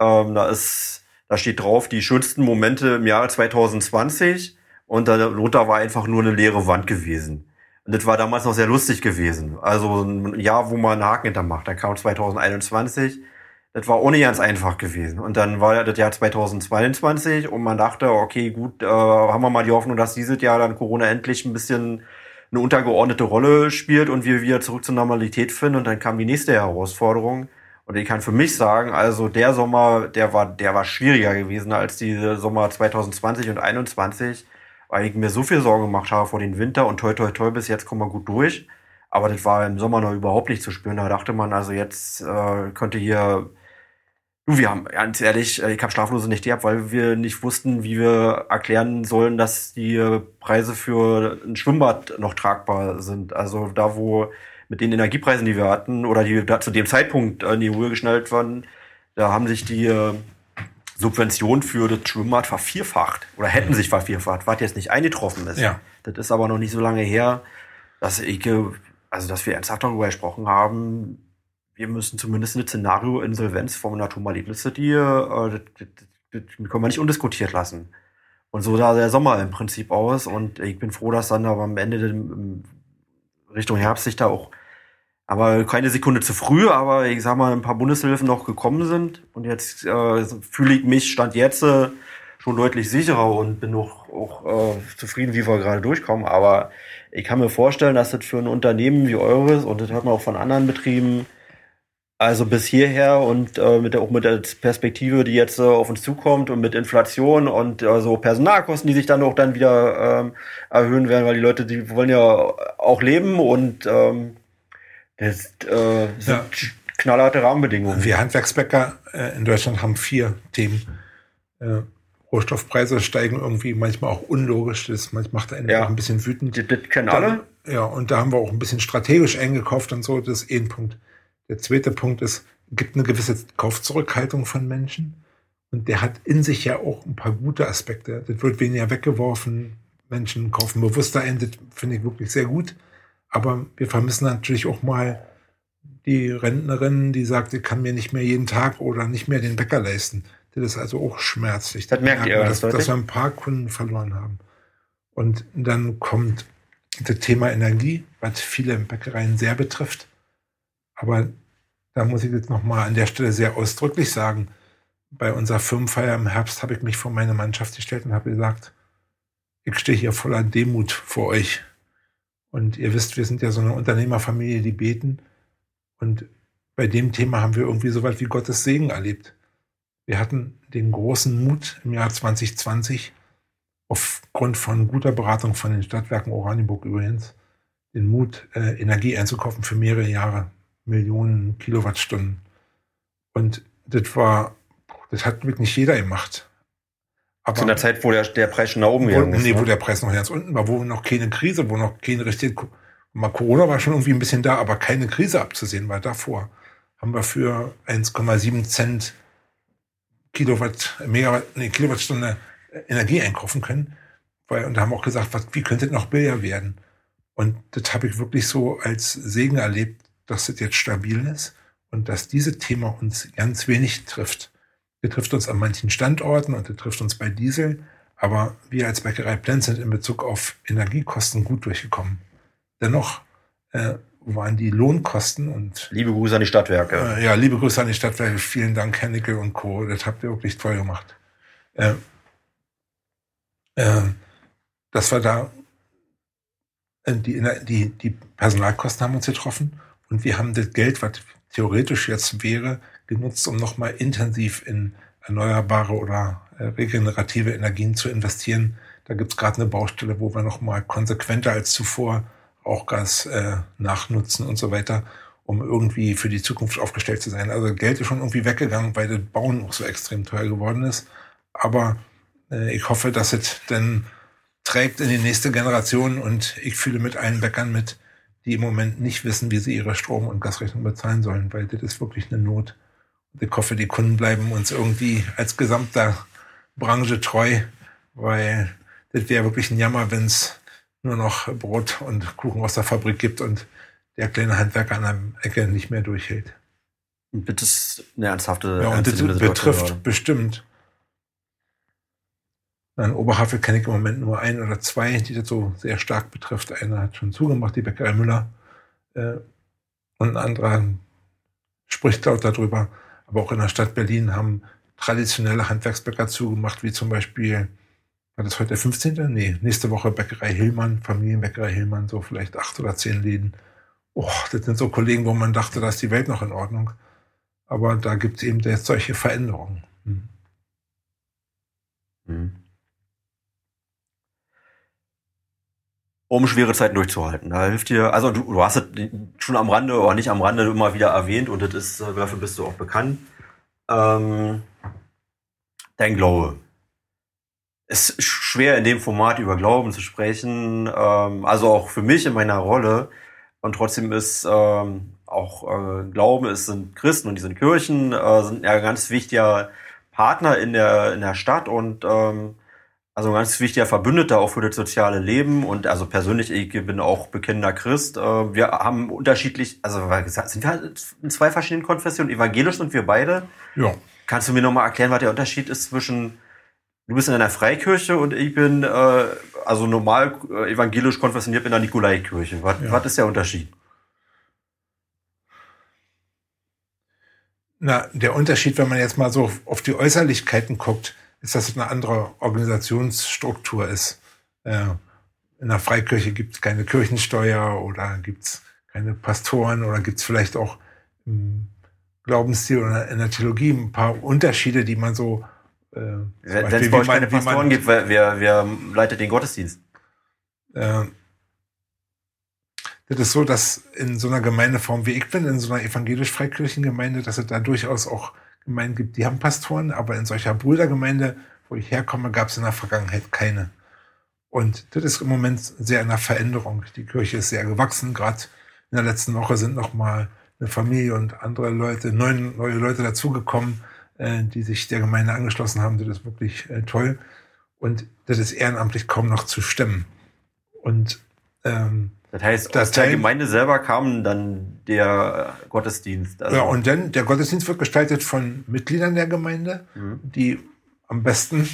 Ähm, da ist, da steht drauf, die schönsten Momente im Jahre 2020 und darunter war einfach nur eine leere Wand gewesen. Und das war damals noch sehr lustig gewesen. Also ein Jahr, wo man einen Haken hintermacht. Dann kam 2021 das war ohne ganz einfach gewesen. Und dann war das Jahr 2022 und man dachte, okay, gut, äh, haben wir mal die Hoffnung, dass dieses Jahr dann Corona endlich ein bisschen eine untergeordnete Rolle spielt und wir wieder zurück zur Normalität finden. Und dann kam die nächste Herausforderung. Und ich kann für mich sagen, also der Sommer, der war, der war schwieriger gewesen als die Sommer 2020 und 2021, weil ich mir so viel Sorgen gemacht habe vor den Winter und toi toi toi bis jetzt kommen wir gut durch. Aber das war im Sommer noch überhaupt nicht zu spüren. Da dachte man, also jetzt äh, könnte hier Du, wir haben ganz ehrlich, äh, ich habe schlaflose Nächte gehabt, weil wir nicht wussten, wie wir erklären sollen, dass die Preise für ein Schwimmbad noch tragbar sind. Also da, wo mit den Energiepreisen, die wir hatten, oder die da zu dem Zeitpunkt in die Höhe geschnellt waren, da haben sich die äh, Subventionen für das Schwimmbad vervierfacht oder hätten sich vervierfacht, was jetzt nicht eingetroffen ist. Ja. Das ist aber noch nicht so lange her, dass ich, äh, also dass wir ernsthaft darüber gesprochen haben, wir müssen zumindest eine Szenario-Insolvenz von Naturmalitliste, die äh, das, das, das können wir nicht undiskutiert lassen. Und so sah der Sommer im Prinzip aus. Und ich bin froh, dass dann aber am Ende Richtung Herbst sich da auch, aber keine Sekunde zu früh, aber ich sag mal, ein paar Bundeshilfen noch gekommen sind. Und jetzt äh, fühle ich mich, stand jetzt äh, schon deutlich sicherer und bin auch, auch äh, zufrieden, wie wir gerade durchkommen. Aber ich kann mir vorstellen, dass das für ein Unternehmen wie eures, und das hört man auch von anderen Betrieben, Also bis hierher und äh, mit der, auch mit der Perspektive, die jetzt äh, auf uns zukommt und mit Inflation und äh, so Personalkosten, die sich dann auch dann wieder ähm, erhöhen werden, weil die Leute, die wollen ja auch leben und ähm, das äh, sind ja. knallharte Rahmenbedingungen. Wir Handwerksbäcker äh, in Deutschland haben vier Themen. Äh, Rohstoffpreise steigen irgendwie manchmal auch unlogisch. Das macht einen ja. auch ein bisschen wütend. Das, das kennen alle. Ja, und da haben wir auch ein bisschen strategisch eingekauft und so. Das ist eh ein Punkt. Der zweite Punkt ist, gibt eine gewisse Kaufzurückhaltung von Menschen. Und der hat in sich ja auch ein paar gute Aspekte. Das wird weniger weggeworfen. Menschen kaufen bewusster ein. Das finde ich wirklich sehr gut. Aber wir vermissen natürlich auch mal die Rentnerin, die sagt, sie kann mir nicht mehr jeden Tag oder nicht mehr den Bäcker leisten. Das ist also auch schmerzlich. Das merkt ihr, dass, dass wir ein paar Kunden verloren haben. Und dann kommt das Thema Energie, was viele Bäckereien sehr betrifft. Aber da muss ich jetzt nochmal an der Stelle sehr ausdrücklich sagen, bei unserer Firmenfeier im Herbst habe ich mich vor meine Mannschaft gestellt und habe gesagt, ich stehe hier voller Demut vor euch. Und ihr wisst, wir sind ja so eine Unternehmerfamilie, die beten. Und bei dem Thema haben wir irgendwie so weit wie Gottes Segen erlebt. Wir hatten den großen Mut im Jahr 2020, aufgrund von guter Beratung von den Stadtwerken Oranienburg übrigens, den Mut, äh, Energie einzukaufen für mehrere Jahre. Millionen Kilowattstunden. Und das war, das hat wirklich jeder gemacht. Aber Zu einer Zeit, wo der, der Preis schon nach oben gegangen ist. Nee, ne? wo der Preis noch ganz unten war, wo noch keine Krise, wo noch keine richtige, mal Corona war schon irgendwie ein bisschen da, aber keine Krise abzusehen war davor. Haben wir für 1,7 Cent Kilowatt, Megawatt, nee, Kilowattstunde Energie einkaufen können. Weil, und da haben wir auch gesagt, was, wie könnte es noch billiger werden? Und das habe ich wirklich so als Segen erlebt, dass es jetzt stabil ist und dass dieses Thema uns ganz wenig trifft. Es trifft uns an manchen Standorten und es trifft uns bei Diesel, aber wir als Bäckerei Plenz sind in Bezug auf Energiekosten gut durchgekommen. Dennoch äh, waren die Lohnkosten und liebe Grüße an die Stadtwerke. Äh, ja, liebe Grüße an die Stadtwerke. Vielen Dank, Herr Nickel und Co. Das habt ihr wirklich toll gemacht. Äh, äh, dass wir da äh, die, die, die Personalkosten haben uns getroffen und wir haben das Geld, was theoretisch jetzt wäre, genutzt, um nochmal intensiv in erneuerbare oder äh, regenerative Energien zu investieren. Da gibt's gerade eine Baustelle, wo wir nochmal konsequenter als zuvor auch Gas äh, nachnutzen und so weiter, um irgendwie für die Zukunft aufgestellt zu sein. Also Geld ist schon irgendwie weggegangen, weil das Bauen auch so extrem teuer geworden ist. Aber äh, ich hoffe, dass es dann trägt in die nächste Generation und ich fühle mit allen Bäckern mit, die im Moment nicht wissen, wie sie ihre Strom- und Gasrechnung bezahlen sollen, weil das ist wirklich eine Not. Und ich hoffe, die Kunden bleiben uns irgendwie als gesamter Branche treu, weil das wäre wirklich ein Jammer, wenn es nur noch Brot und Kuchen aus der Fabrik gibt und der kleine Handwerker an der Ecke nicht mehr durchhält. Das ist eine ernsthafte Ja, und das betrifft bestimmt in Oberhavel kenne ich im Moment nur ein oder zwei, die das so sehr stark betrifft. Einer hat schon zugemacht, die Bäckerei Müller. Äh, und ein anderer spricht laut darüber. Aber auch in der Stadt Berlin haben traditionelle Handwerksbäcker zugemacht, wie zum Beispiel, war das heute der 15.? Nee, nächste Woche Bäckerei Hillmann, Familienbäckerei Hillmann, so vielleicht acht oder zehn Läden. Oh, das sind so Kollegen, wo man dachte, da ist die Welt noch in Ordnung. Aber da gibt es eben jetzt solche Veränderungen. Hm. Hm. Um schwere Zeiten durchzuhalten. Da hilft dir, also du, du hast es schon am Rande oder nicht am Rande immer wieder erwähnt und das ist, äh, dafür bist du auch bekannt. Ähm, dein Glaube. Es ist schwer in dem Format über Glauben zu sprechen, ähm, also auch für mich in meiner Rolle. Und trotzdem ist ähm, auch äh, Glauben, es sind Christen und die sind Kirchen, äh, sind ja ganz wichtiger Partner in der, in der Stadt und ähm, also ein ganz wichtiger Verbündeter auch für das soziale Leben und also persönlich, ich bin auch bekennender Christ. Äh, wir haben unterschiedlich, also sind wir halt in zwei verschiedenen Konfessionen, evangelisch sind wir beide. Ja. Kannst du mir nochmal erklären, was der Unterschied ist zwischen, du bist in einer Freikirche und ich bin äh, also normal äh, evangelisch konfessioniert in der Nikolaikirche. Was, ja. was ist der Unterschied? Na, der Unterschied, wenn man jetzt mal so auf die Äußerlichkeiten guckt, ist, dass es eine andere Organisationsstruktur ist. Äh, in der Freikirche gibt es keine Kirchensteuer oder gibt es keine Pastoren oder gibt es vielleicht auch im Glaubensstil oder in der Theologie ein paar Unterschiede, die man so. Äh, Wenn es bei euch keine Pastoren gibt, wer, wer, wer leitet den Gottesdienst? Äh, das ist so, dass in so einer Gemeindeform wie ich bin, in so einer evangelisch-freikirchen Gemeinde, dass es da durchaus auch Gemeinden gibt, die haben Pastoren, aber in solcher Brüdergemeinde, wo ich herkomme, gab es in der Vergangenheit keine. Und das ist im Moment sehr in der Veränderung. Die Kirche ist sehr gewachsen. Gerade in der letzten Woche sind noch mal eine Familie und andere Leute, neun neue Leute dazugekommen, äh, die sich der Gemeinde angeschlossen haben. Das ist wirklich äh, toll. Und das ist ehrenamtlich kaum noch zu stemmen. Und ähm, das heißt, das aus der Gemeinde selber kam dann der Gottesdienst. Also ja, und dann der Gottesdienst wird gestaltet von Mitgliedern der Gemeinde, mhm. die am besten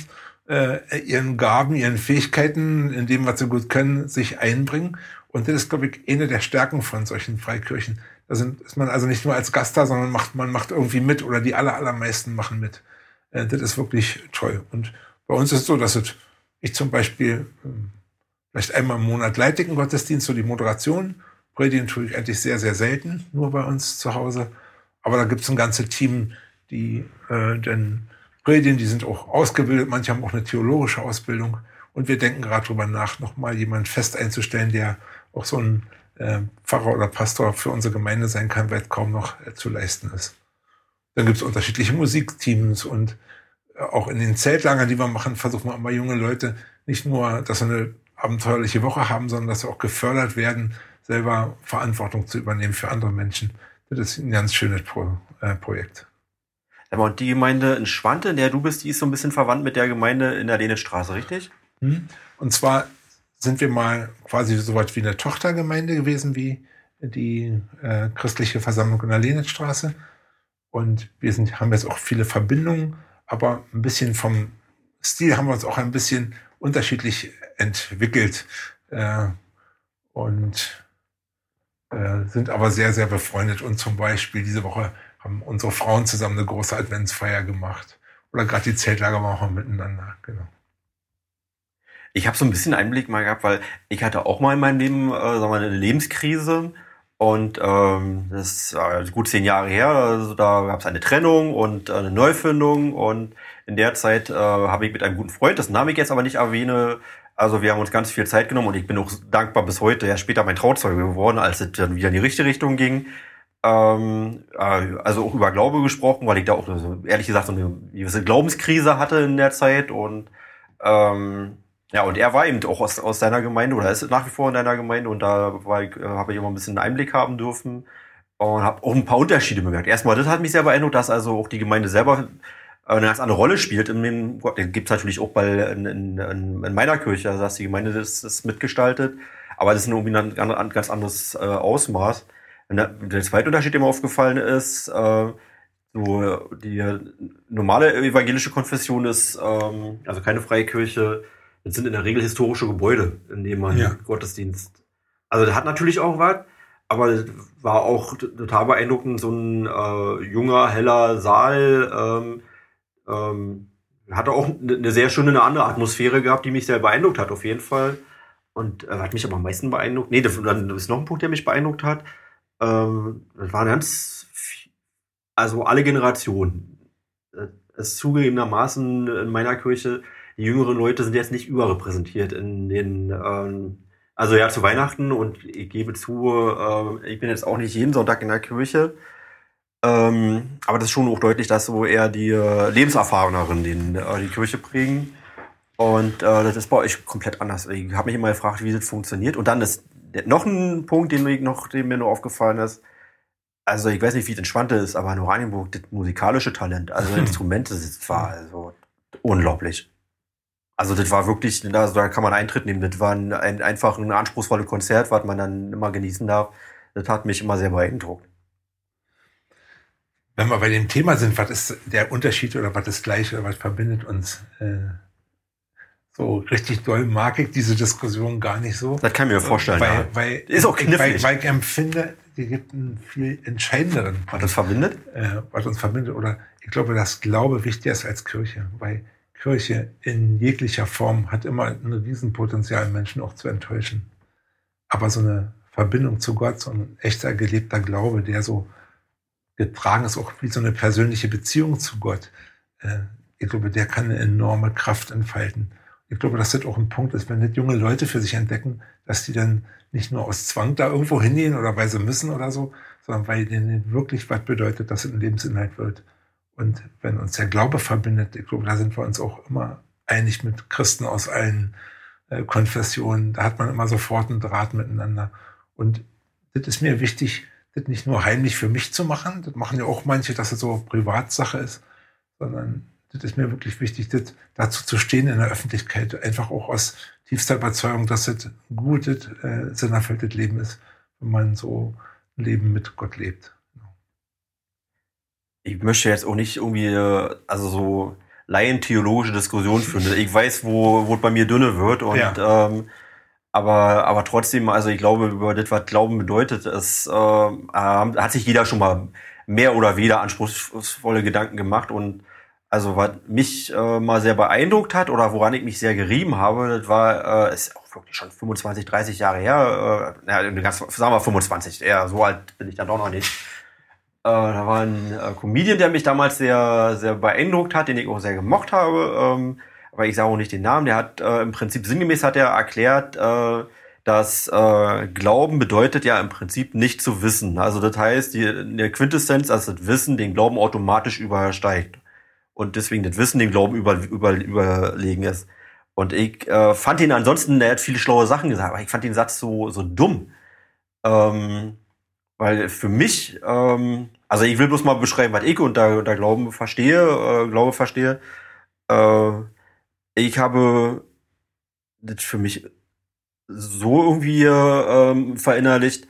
äh, ihren Gaben, ihren Fähigkeiten, in dem, was sie gut können, sich einbringen. Und das ist, glaube ich, eine der Stärken von solchen Freikirchen. Da sind, ist man also nicht nur als Gast da, sondern macht, man macht irgendwie mit oder die aller, allermeisten machen mit. Äh, das ist wirklich toll. Und bei uns ist es so, dass es, ich zum Beispiel ähm, vielleicht einmal im Monat leite einen Gottesdienst, so die Moderation. Predigen tue ich eigentlich sehr, sehr selten, nur bei uns zu Hause. Aber da gibt es ein ganzes Team, die äh, dann Predigen, die sind auch ausgebildet, manche haben auch eine theologische Ausbildung. Und wir denken gerade drüber nach, nochmal jemanden fest einzustellen, der auch so ein äh, Pfarrer oder Pastor für unsere Gemeinde sein kann, weil es kaum noch äh, zu leisten ist. Dann gibt es unterschiedliche Musikteams und äh, auch in den Zeltlagern, die wir machen, versuchen wir immer junge Leute nicht nur, dass sie eine abenteuerliche Woche haben, sondern dass sie auch gefördert werden, selber Verantwortung zu übernehmen für andere Menschen. Das ist ein ganz schönes Pro äh, Projekt. Und die Gemeinde in Schwante, in der du bist, die ist so ein bisschen verwandt mit der Gemeinde in der Lehnitstraße, richtig? Hm. Und zwar sind wir mal quasi so weit wie eine Tochtergemeinde gewesen wie die äh, christliche Versammlung in der Lehnitstraße. Und wir sind, haben jetzt auch viele Verbindungen, aber ein bisschen vom Stil haben wir uns auch ein bisschen unterschiedlich entwickelt. Äh, und äh, sind aber sehr, sehr befreundet. Und zum Beispiel diese Woche haben unsere Frauen zusammen eine große Adventsfeier gemacht. Oder gerade die Zeltlager machen wir miteinander, genau. Ich habe so ein bisschen Einblick mal gehabt, weil ich hatte auch mal in meinem Leben äh, sagen wir, mal, eine Lebenskrise. Und ähm, das ist äh, gut zehn Jahre her. Also da gab es eine Trennung und äh, eine Neufindung. Und in der Zeit äh, habe ich mit einem guten Freund, dessen Namen ich jetzt aber nicht erwähne, also wir haben uns ganz viel Zeit genommen und ich bin auch dankbar bis heute, ja später mein Trauzeuge geworden, als es dann wieder in die richtige Richtung ging. Ähm, äh, also auch über Glaube gesprochen, weil ich da auch ehrlich gesagt so eine gewisse Glaubenskrise hatte in der Zeit und ähm, ja, und er war eben auch aus, aus seiner Gemeinde oder ist nach wie vor in deiner Gemeinde und da äh, habe ich immer ein bisschen Einblick haben dürfen und habe auch ein paar Unterschiede bemerkt. Erstmal, das hat mich sehr beeindruckt, dass also auch die Gemeinde selber eine ganz andere Rolle spielt. In dem, den gibt's natürlich auch bei in, in, in meiner Kirche, also dass die Gemeinde das, das mitgestaltet, aber das ist irgendwie ein ganz anderes äh, Ausmaß. Der, der zweite Unterschied, der mir aufgefallen ist, äh, so die normale evangelische Konfession ist, ähm, also keine freie Kirche, das sind in der Regel historische Gebäude, in denen man ja. Gottesdienst. Also das hat natürlich auch was, aber war auch total beeindruckend, so ein äh, junger, heller Saal. Ähm, ähm, hatte auch eine sehr schöne, eine andere Atmosphäre gehabt, die mich sehr beeindruckt hat, auf jeden Fall. Und äh, hat mich aber am meisten beeindruckt. Nee, das, das ist noch ein Punkt, der mich beeindruckt hat. Ähm, das waren ganz, also alle Generationen. Es ist zugegebenermaßen in meiner Kirche die jüngeren Leute sind jetzt nicht überrepräsentiert in den, ähm, also ja, zu Weihnachten und ich gebe zu, äh, ich bin jetzt auch nicht jeden Sonntag in der Kirche. Ähm, aber das ist schon auch deutlich, dass so eher die äh, Lebenserfahreneren den, äh, die Kirche prägen. Und äh, das ist bei euch komplett anders. Ich habe mich immer gefragt, wie das funktioniert. Und dann ist noch ein Punkt, den, ich noch, den mir nur aufgefallen ist. Also ich weiß nicht, wie es Schwante ist, aber in Oranienburg, das musikalische Talent, also Instrumente, das war also unglaublich. Also das war wirklich, also da kann man Eintritt nehmen. Das war ein, ein einfach ein anspruchsvolles Konzert, was man dann immer genießen darf. Das hat mich immer sehr beeindruckt. Wenn wir bei dem Thema sind, was ist der Unterschied oder was ist gleich oder was verbindet uns? Äh, so richtig doll mag ich diese Diskussion gar nicht so. Das kann ich mir vorstellen. Weil, ja. weil ist auch knifflig. Weil, weil ich empfinde, die gibt einen viel entscheidenderen. Was uns verbindet? Äh, was uns verbindet. Oder ich glaube, dass Glaube wichtiger ist als Kirche. Weil Kirche in jeglicher Form hat immer ein Riesenpotenzial, Menschen auch zu enttäuschen. Aber so eine Verbindung zu Gott, so ein echter gelebter Glaube, der so getragen ist, auch wie so eine persönliche Beziehung zu Gott. Äh, ich glaube, der kann eine enorme Kraft entfalten. Ich glaube, dass das auch ein Punkt ist, wenn nicht junge Leute für sich entdecken, dass die dann nicht nur aus Zwang da irgendwo hingehen oder weil sie müssen oder so, sondern weil denen wirklich was bedeutet, dass es ein Lebensinhalt wird. Und wenn uns der Glaube verbindet, ich glaube, da sind wir uns auch immer einig mit Christen aus allen äh, Konfessionen. Da hat man immer sofort einen Draht miteinander. Und das ist mir wichtig, das nicht nur heimlich für mich zu machen. Das machen ja auch manche, dass es so Privatsache ist, sondern das ist mir wirklich wichtig, das dazu zu stehen in der Öffentlichkeit. Einfach auch aus tiefster Überzeugung, dass es ein gutes, äh, sinnerfülltes Leben ist, wenn man so ein Leben mit Gott lebt. Ich möchte jetzt auch nicht irgendwie, äh, also so laientheologische Diskussionen führen. Ich weiß, wo, wo es bei mir dünne wird und ja. ähm, aber, aber trotzdem, also ich glaube, über das, was Glauben bedeutet, es äh, hat sich jeder schon mal mehr oder weniger anspruchsvolle Gedanken gemacht und also was mich äh, mal sehr beeindruckt hat oder woran ich mich sehr gerieben habe, das war, äh, ist auch wirklich schon 25, 30 Jahre her, äh, ja, ganz, sagen wir 25, eher so alt bin ich dann doch noch nicht. Äh, da war ein äh, Comedian, der mich damals sehr, sehr beeindruckt hat, den ich auch sehr gemocht habe. Ähm, aber ich sage auch nicht den Namen. Der hat äh, im Prinzip sinngemäß hat er erklärt, äh, dass äh, Glauben bedeutet ja im Prinzip nicht zu wissen. Also das heißt, die, der Quintessenz, dass das Wissen den Glauben automatisch übersteigt und deswegen das Wissen dem Glauben über, über, überlegen ist. Und ich äh, fand ihn ansonsten, er hat viele schlaue Sachen gesagt, aber ich fand den Satz so, so dumm. Ähm, weil für mich, ähm, also ich will bloß mal beschreiben, was ich unter, unter Glauben verstehe, äh, Glaube verstehe. Äh, ich habe das für mich so irgendwie ähm, verinnerlicht.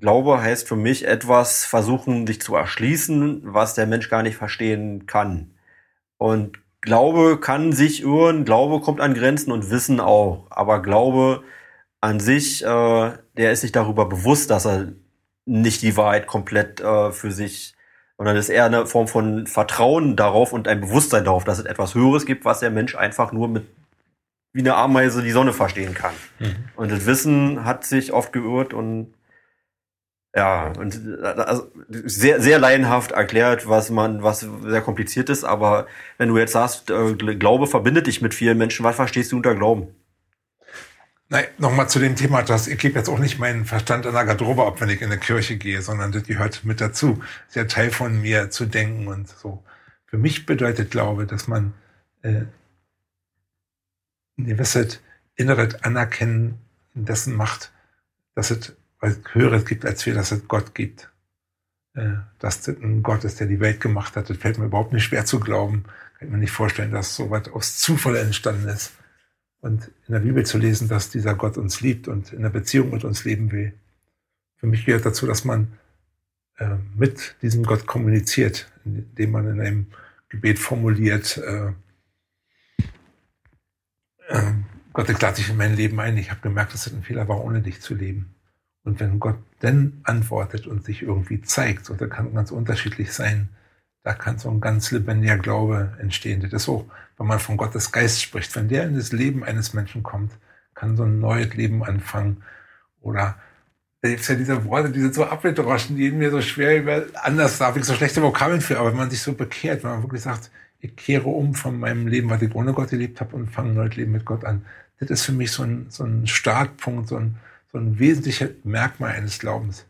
Glaube heißt für mich etwas versuchen, sich zu erschließen, was der Mensch gar nicht verstehen kann. Und Glaube kann sich irren, Glaube kommt an Grenzen und Wissen auch. Aber Glaube an sich, äh, der ist sich darüber bewusst, dass er nicht die Wahrheit komplett äh, für sich, sondern ist eher eine Form von Vertrauen darauf und ein Bewusstsein darauf, dass es etwas Höheres gibt, was der Mensch einfach nur mit wie eine Ameise die Sonne verstehen kann. Mhm. Und das Wissen hat sich oft geirrt und ja, und also sehr, sehr laienhaft erklärt, was man, was sehr kompliziert ist, aber wenn du jetzt sagst, äh, Glaube verbindet dich mit vielen Menschen, was verstehst du unter Glauben? Nein, nochmal zu dem Thema, dass ich gebe jetzt auch nicht meinen Verstand in der Garderobe ab, wenn ich in eine Kirche gehe, sondern das gehört mit dazu. Das ist ja Teil von mir zu denken und so. Für mich bedeutet Glaube, dass man äh, ein gewisses inneres Anerkennen dessen macht, dass es was Höheres gibt, als wir, dass es Gott gibt. Äh, dass es ein Gott ist, der die Welt gemacht hat. Das fällt mir überhaupt nicht schwer zu glauben. Kann ich mir nicht vorstellen, dass so was aus Zufall entstanden ist. Und in der Bibel zu lesen, dass dieser Gott uns liebt und in der Beziehung mit uns leben will. Für mich gehört dazu, dass man äh, mit diesem Gott kommuniziert, indem man in einem Gebet formuliert, äh, äh, Gott, ich lade dich in mein Leben ein. Ich habe gemerkt, dass es ein Fehler war, ohne dich zu leben. Und wenn Gott dann antwortet und sich irgendwie zeigt, und da kann ganz unterschiedlich sein, da kann so ein ganz lebendiger Glaube entstehen. Das ist so, wenn man von Gottes Geist spricht. Wenn der in das Leben eines Menschen kommt, kann so ein neues Leben anfangen. Oder da gibt ja diese Worte, die sind so abgedroschen, die mir so schwer über, anders darf ich so schlechte Vokabeln für, aber wenn man sich so bekehrt, wenn man wirklich sagt, ich kehre um von meinem Leben, was ich ohne Gott gelebt habe und fange ein neues Leben mit Gott an. Das ist für mich so ein, so ein Startpunkt, so ein, so ein wesentliches Merkmal eines Glaubens.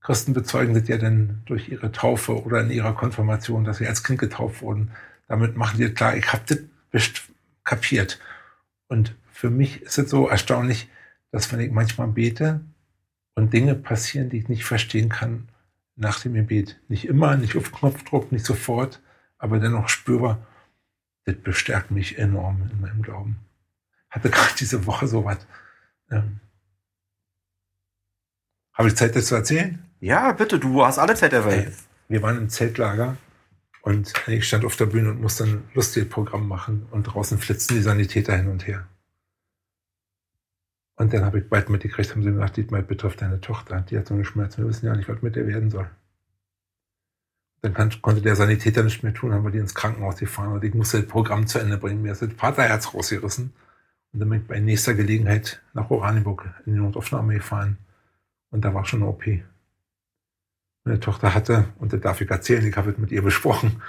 Christen bezeugen das ja dann durch ihre Taufe oder in ihrer Konfirmation, dass sie als Kind getauft wurden. Damit machen die klar, ich habe das kapiert. Und für mich ist es so erstaunlich, dass wenn ich manchmal bete und Dinge passieren, die ich nicht verstehen kann nach dem Gebet. Nicht immer, nicht auf Knopfdruck, nicht sofort, aber dennoch spürbar, das bestärkt mich enorm in meinem Glauben. Hatte gerade diese Woche so was. Ähm, habe ich Zeit, das zu erzählen? Ja, bitte, du hast alle Zeit der Welt. Wir waren im Zeltlager und ich stand auf der Bühne und musste ein lustiges Programm machen und draußen flitzen die Sanitäter hin und her. Und dann habe ich bald mitgekriegt, haben sie mir gesagt, Dietmar, betrifft deine Tochter. Die hat so eine Schmerzen, wir wissen ja nicht, was mit der werden soll. Dann kann, konnte der Sanitäter nicht mehr tun, haben wir die ins Krankenhaus gefahren und ich musste das Programm zu Ende bringen. Mir ist das Vaterherz rausgerissen. Und dann bin ich bei nächster Gelegenheit nach Oranienburg in die Notaufnahme gefahren. Und da war schon eine OP. Meine Tochter hatte, und das darf ich erzählen, ich habe es mit ihr besprochen,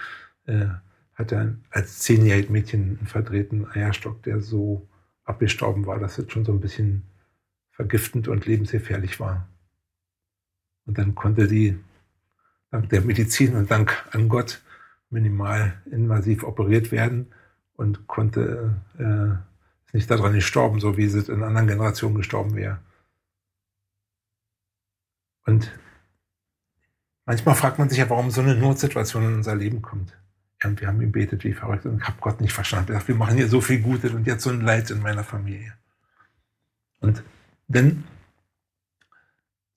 äh, hatte als zehnjähriges Mädchen einen verdrehten Eierstock, der so abgestorben war, dass es schon so ein bisschen vergiftend und lebensgefährlich war. Und dann konnte die dank der Medizin und dank an Gott minimal invasiv operiert werden und konnte äh, nicht daran gestorben, so wie es in anderen Generationen gestorben wäre. Und manchmal fragt man sich ja, warum so eine Notsituation in unser Leben kommt. Und wir haben gebetet wie verrückt und ich habe Gott nicht verstanden. Wir machen hier so viel Gutes und jetzt so ein Leid in meiner Familie. Und dann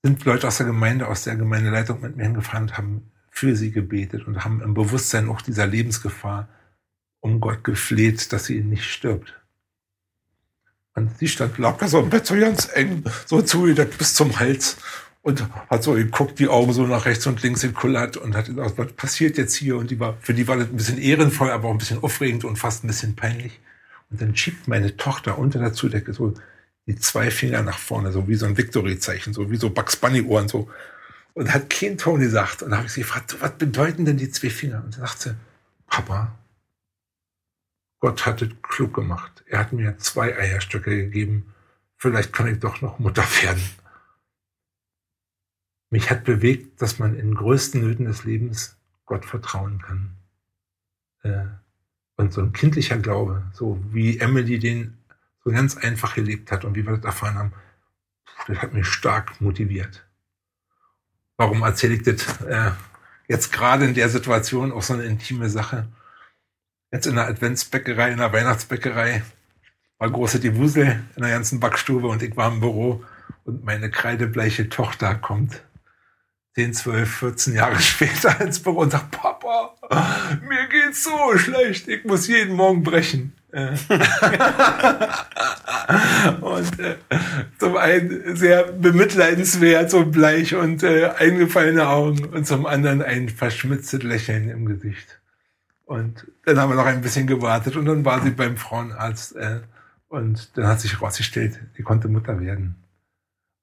sind Leute aus der Gemeinde, aus der Gemeindeleitung mit mir hingefahren und haben für sie gebetet und haben im Bewusstsein auch dieser Lebensgefahr um Gott gefleht, dass sie nicht stirbt. Und sie stand, lag da so im Bett so ganz eng, so zugedeckt bis zum Hals und hat so geguckt, die Augen so nach rechts und links gekullert und hat gesagt, was passiert jetzt hier? Und die war, für die war das ein bisschen ehrenvoll, aber auch ein bisschen aufregend und fast ein bisschen peinlich. Und dann schiebt meine Tochter unter der Zudecke so die zwei Finger nach vorne, so wie so ein Victory-Zeichen, so wie so Bugs Bunny-Ohren, so. Und hat kein Ton gesagt. Und da habe ich sie gefragt, was bedeuten denn die zwei Finger? Und dann sagt sie, Papa, Gott hat es klug gemacht. Er hat mir zwei Eierstöcke gegeben. Vielleicht kann ich doch noch Mutter werden. Mich hat bewegt, dass man in größten Nöten des Lebens Gott vertrauen kann. Äh, und so ein kindlicher Glaube, so wie Emily den so ganz einfach gelebt hat und wie wir das erfahren haben, das hat mich stark motiviert. Warum erzähle ich das äh, jetzt gerade in der Situation auch so eine intime Sache? Jetzt in der Adventsbäckerei, in der Weihnachtsbäckerei war große Diebusel in der ganzen Backstube und ich war im Büro und meine kreidebleiche Tochter kommt 10, 12, 14 Jahre später ins Büro und sagt, Papa, mir geht's so schlecht, ich muss jeden Morgen brechen. Äh. und äh, zum einen sehr bemitleidenswert, so bleich und äh, eingefallene Augen und zum anderen ein verschmitztes Lächeln im Gesicht. Und dann haben wir noch ein bisschen gewartet und dann war sie beim Frauenarzt äh, und dann hat sich herausgestellt, sie konnte Mutter werden.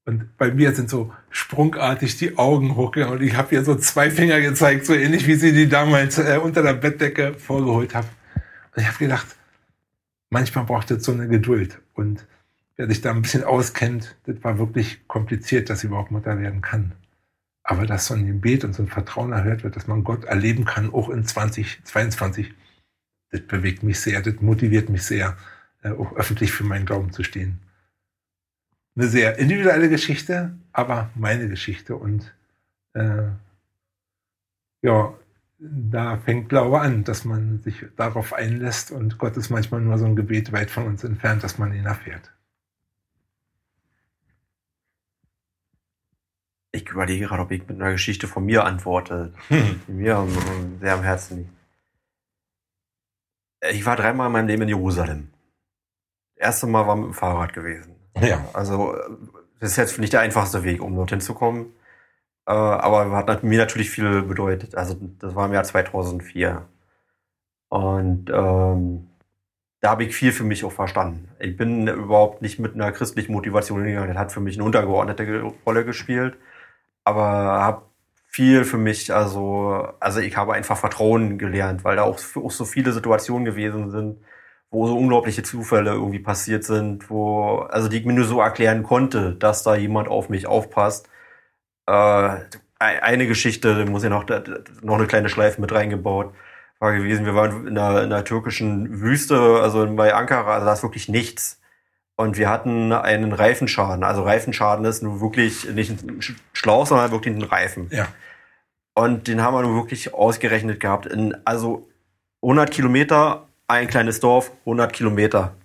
Und bei mir sind so sprungartig die Augen hochgegangen. Und ich habe ihr so zwei Finger gezeigt, so ähnlich wie sie die damals äh, unter der Bettdecke vorgeholt hat. Und ich habe gedacht, manchmal braucht es so eine Geduld. Und wer sich da ein bisschen auskennt, das war wirklich kompliziert, dass sie überhaupt Mutter werden kann. Aber dass so ein Gebet und so ein Vertrauen erhört wird, dass man Gott erleben kann, auch in 2022, das bewegt mich sehr, das motiviert mich sehr, äh, auch öffentlich für meinen Glauben zu stehen eine sehr individuelle Geschichte, aber meine Geschichte. Und äh, ja, da fängt Glaube an, dass man sich darauf einlässt und Gott ist manchmal nur so ein Gebet weit von uns entfernt, dass man ihn erfährt. Ich überlege gerade, ob ich mit einer Geschichte von mir antworte, hm. die mir sehr am Herzen liegt. Ich war dreimal in meinem Leben in Jerusalem. Das erste Mal war mit dem Fahrrad gewesen. Ja. Also das ist jetzt nicht der einfachste Weg, um dorthin zu kommen. Äh, aber hat mir natürlich viel bedeutet. Also das war im Jahr 2004. Und ähm, da habe ich viel für mich auch verstanden. Ich bin überhaupt nicht mit einer christlichen Motivation hingegangen. Das hat für mich eine untergeordnete Rolle gespielt. Aber habe viel für mich, also, also ich habe einfach Vertrauen gelernt, weil da auch, auch so viele Situationen gewesen sind, wo so unglaubliche Zufälle irgendwie passiert sind, wo, also die ich mir nur so erklären konnte, dass da jemand auf mich aufpasst. Äh, eine Geschichte, muss ich noch, noch eine kleine Schleife mit reingebaut, war gewesen, wir waren in einer, in einer türkischen Wüste, also bei Ankara, also da ist wirklich nichts. Und wir hatten einen Reifenschaden. Also Reifenschaden ist nur wirklich nicht ein Schlauch, sondern wirklich ein Reifen. Ja. Und den haben wir nur wirklich ausgerechnet gehabt. In, also 100 Kilometer ein kleines Dorf, 100 Kilometer.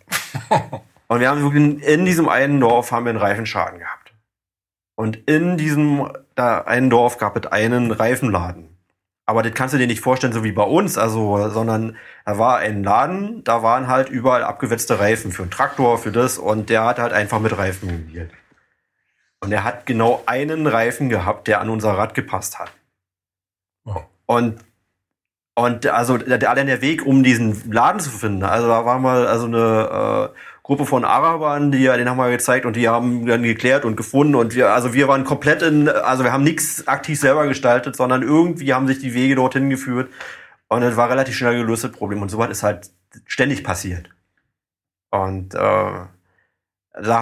Und wir haben wirklich in diesem einen Dorf haben wir einen Reifenschaden gehabt. Und in diesem da einen Dorf gab es einen Reifenladen. Aber das kannst du dir nicht vorstellen, so wie bei uns, also, sondern da war ein Laden, da waren halt überall abgewetzte Reifen für einen Traktor, für das, und der hat halt einfach mit Reifen mobilt. Und er hat genau einen Reifen gehabt, der an unser Rad gepasst hat. Oh. Und und also der, allein der Weg, um diesen Laden zu finden, also da war mal also eine äh, Gruppe von Arabern, die den haben wir gezeigt und die haben dann geklärt und gefunden und wir, also wir waren komplett in, also wir haben nichts aktiv selber gestaltet, sondern irgendwie haben sich die Wege dorthin geführt und es war relativ schnell gelöst das Problem und sowas ist halt ständig passiert. Und äh, da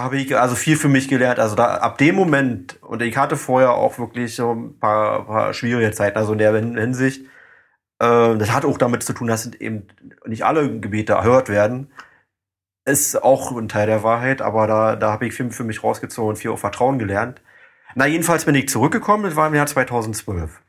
habe ich also viel für mich gelernt. Also da ab dem Moment und ich hatte vorher auch wirklich so ein paar, paar schwierige Zeiten, also in der Hinsicht. Äh, das hat auch damit zu tun, dass eben nicht alle Gebete erhört werden ist auch ein Teil der Wahrheit, aber da, da habe ich viel für mich rausgezogen und viel auf Vertrauen gelernt. Na, jedenfalls bin ich zurückgekommen, das war im Jahr 2012.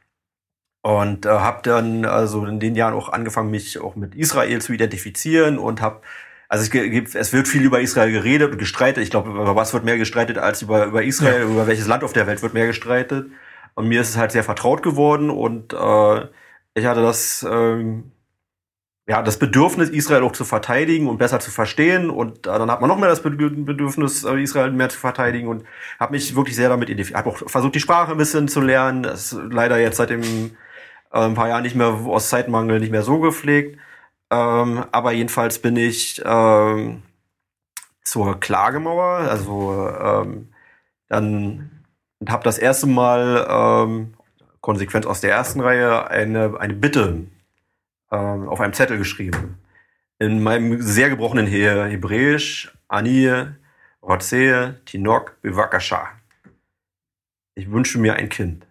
Und äh, habe dann also in den Jahren auch angefangen, mich auch mit Israel zu identifizieren und habe also es, gibt, es wird viel über Israel geredet und gestreitet. Ich glaube, über was wird mehr gestreitet als über, über Israel, ja. über welches Land auf der Welt wird mehr gestreitet. Und mir ist es halt sehr vertraut geworden und äh, ich hatte das ähm, ja, das Bedürfnis, Israel auch zu verteidigen und besser zu verstehen. Und äh, dann hat man noch mehr das Bedürfnis, äh, Israel mehr zu verteidigen und habe mich wirklich sehr damit identifiziert. Habe auch versucht, die Sprache ein bisschen zu lernen. Das ist leider jetzt seit dem, äh, ein paar Jahren nicht mehr aus Zeitmangel nicht mehr so gepflegt. Ähm, aber jedenfalls bin ich ähm, zur Klagemauer, also ähm, dann habe das erste Mal ähm, konsequent aus der ersten Reihe eine, eine Bitte ähm, auf einem Zettel geschrieben. In meinem sehr gebrochenen He Hebräisch, Ani, Rotze, Tinok, Bivakasha. Ich wünsche mir ein Kind.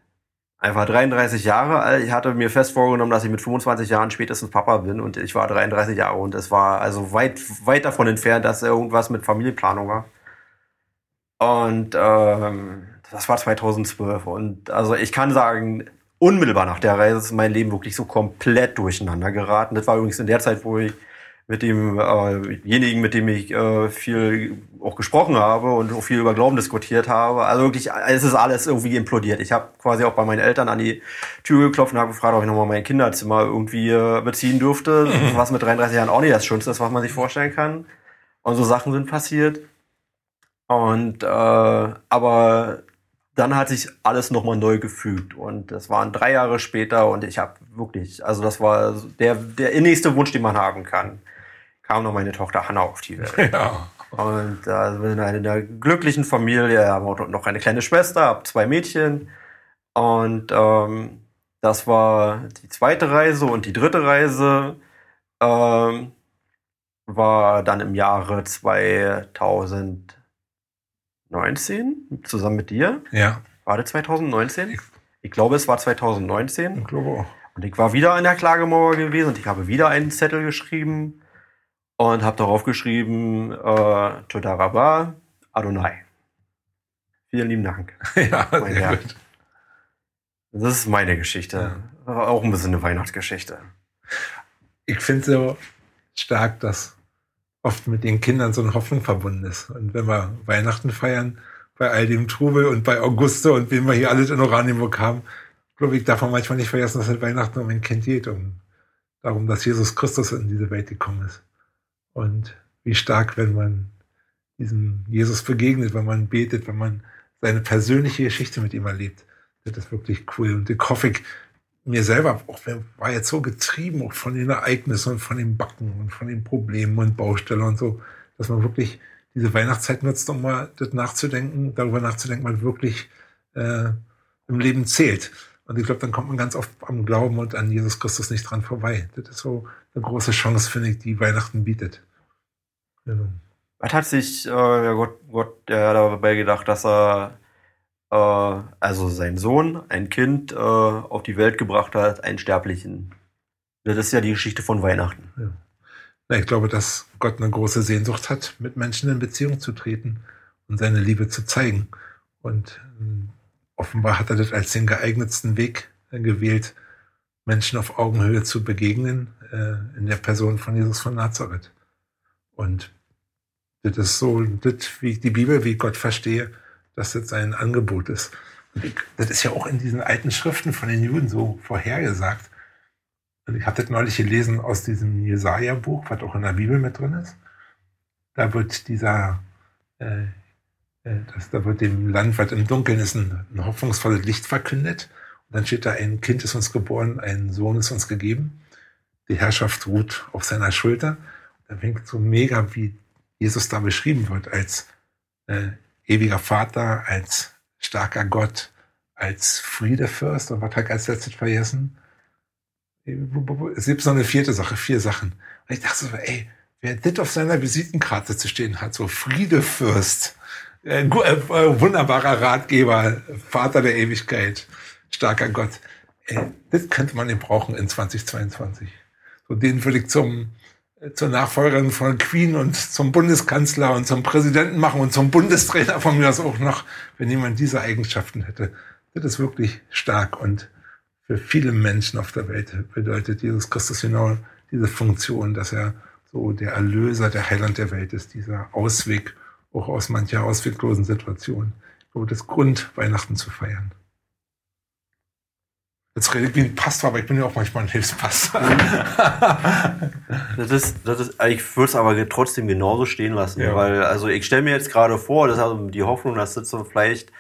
Einfach 33 Jahre alt. Ich hatte mir fest vorgenommen, dass ich mit 25 Jahren spätestens Papa bin und ich war 33 Jahre und es war also weit, weit davon entfernt, dass irgendwas mit Familienplanung war. Und ähm, das war 2012 und also ich kann sagen, unmittelbar nach der Reise ist mein Leben wirklich so komplett durcheinander geraten. Das war übrigens in der Zeit, wo ich mit demjenigen, äh mit dem ich äh, viel auch gesprochen habe und auch viel über Glauben diskutiert habe. Also wirklich, es ist alles irgendwie implodiert. Ich habe quasi auch bei meinen Eltern an die Tür geklopft und habe gefragt, ob ich nochmal mein Kinderzimmer irgendwie äh, beziehen dürfte. Mhm. Was mit 33 Jahren auch nicht das Schönste ist, was man sich vorstellen kann. Und so Sachen sind passiert. Und äh, aber dann hat sich alles nochmal neu gefügt und das waren drei Jahre später und ich habe wirklich, also das war der, der innigste Wunsch, den man haben kann, kam noch meine Tochter Hanna auf die Welt. Ja. Und äh, in einer glücklichen Familie, haben wir noch eine kleine Schwester, habe zwei Mädchen und ähm, das war die zweite Reise und die dritte Reise ähm, war dann im Jahre 2000 19 zusammen mit dir. Ja. War das 2019? Ich, ich glaube, es war 2019. Ich glaube auch. Und ich war wieder an der Klagemauer gewesen und ich habe wieder einen Zettel geschrieben und habe darauf geschrieben, äh, Todaraba Adonai. Vielen lieben Dank. ja, mein sehr Herr. gut. Das ist meine Geschichte. Ja. Auch ein bisschen eine Weihnachtsgeschichte. Ich finde so stark, dass oft mit den Kindern so eine Hoffnung verbunden ist. Und wenn wir Weihnachten feiern, bei all dem Trubel und bei Auguste und wen wir hier alles in Oranienburg haben, glaube ich, darf man manchmal nicht vergessen, dass es Weihnachten um ein Kind geht, um darum, dass Jesus Christus in diese Welt gekommen ist. Und wie stark, wenn man diesem Jesus begegnet, wenn man betet, wenn man seine persönliche Geschichte mit ihm erlebt. Das ist wirklich cool. Und ich hoffe, mir selber auch, war jetzt so getrieben auch von den Ereignissen und von den Backen und von den Problemen und Baustellen und so, dass man wirklich diese Weihnachtszeit nutzt, um mal das nachzudenken, darüber nachzudenken, was wirklich äh, im Leben zählt. Und ich glaube, dann kommt man ganz oft am Glauben und an Jesus Christus nicht dran vorbei. Das ist so eine große Chance, finde ich, die Weihnachten bietet. Genau. Was hat sich äh, Gott, Gott ja, dabei gedacht, dass er äh, also sein Sohn, ein Kind, äh, auf die Welt gebracht hat, einen Sterblichen. Das ist ja die Geschichte von Weihnachten. Ja. Ich glaube, dass Gott eine große Sehnsucht hat, mit Menschen in Beziehung zu treten und seine Liebe zu zeigen. Und äh, offenbar hat er das als den geeignetsten Weg äh, gewählt, Menschen auf Augenhöhe zu begegnen, äh, in der Person von Jesus von Nazareth. Und das ist so, das, wie ich die Bibel, wie ich Gott verstehe, dass das ein Angebot ist. Ich, das ist ja auch in diesen alten Schriften von den Juden so vorhergesagt. Und ich habe das neulich gelesen aus diesem Jesaja-Buch, was auch in der Bibel mit drin ist. Da wird dieser, äh, äh, das, da wird dem Land, was im Dunkeln ist, ein, ein hoffnungsvolles Licht verkündet. Und dann steht da, ein Kind ist uns geboren, ein Sohn ist uns gegeben. Die Herrschaft ruht auf seiner Schulter. Da fängt so mega, wie Jesus da beschrieben wird als äh, ewiger Vater, als starker Gott, als Friedefürst und was hat als letztes vergessen? Es gibt noch eine vierte Sache, vier Sachen. Und ich dachte so, ey, wer das auf seiner Visitenkarte zu stehen hat, so Friedefürst, äh, äh, wunderbarer Ratgeber, Vater der Ewigkeit, starker Gott. Ey, das könnte man eben brauchen in 2022. So den würde ich zum, zur Nachfolgerin von Queen und zum Bundeskanzler und zum Präsidenten machen und zum Bundestrainer von mir aus auch noch, wenn jemand diese Eigenschaften hätte. Das ist wirklich stark und für viele Menschen auf der Welt bedeutet Jesus Christus genau diese Funktion, dass er so der Erlöser, der Heiland der Welt ist, dieser Ausweg auch aus mancher ausweglosen Situation. Ich glaube, das Grund, Weihnachten zu feiern. Jetzt rede ich wie ein Pastor, aber ich bin ja auch manchmal ein Hilfspastor. das ist, das ist, ich würde es aber trotzdem genauso stehen lassen, ja. weil, also ich stelle mir jetzt gerade vor, das hat die Hoffnung, dass das so vielleicht,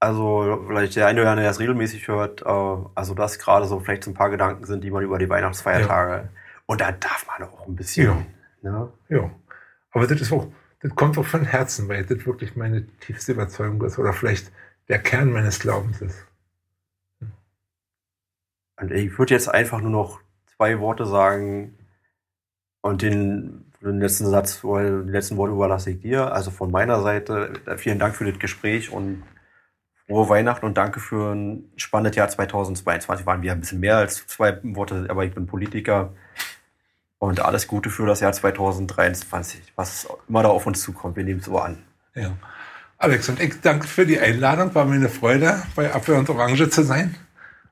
also vielleicht der eine oder andere, der das regelmäßig hört, äh, also das gerade so vielleicht so ein paar Gedanken sind, die man über die Weihnachtsfeiertage, ja. und da darf man auch ein bisschen. Ja. Ne? ja. Aber das ist auch, das kommt auch von Herzen, weil das wirklich meine tiefste Überzeugung ist oder vielleicht der Kern meines Glaubens ist. Und ich würde jetzt einfach nur noch zwei Worte sagen und den, den letzten Satz, die letzten Worte überlasse ich dir. Also von meiner Seite vielen Dank für das Gespräch und frohe Weihnachten und danke für ein spannendes Jahr 2022. Waren wir ein bisschen mehr als zwei Worte, aber ich bin Politiker. Und alles Gute für das Jahr 2023, was immer da auf uns zukommt. Wir nehmen es so an. Ja. Alex und ich danke für die Einladung. War mir eine Freude, bei Apfel und Orange zu sein.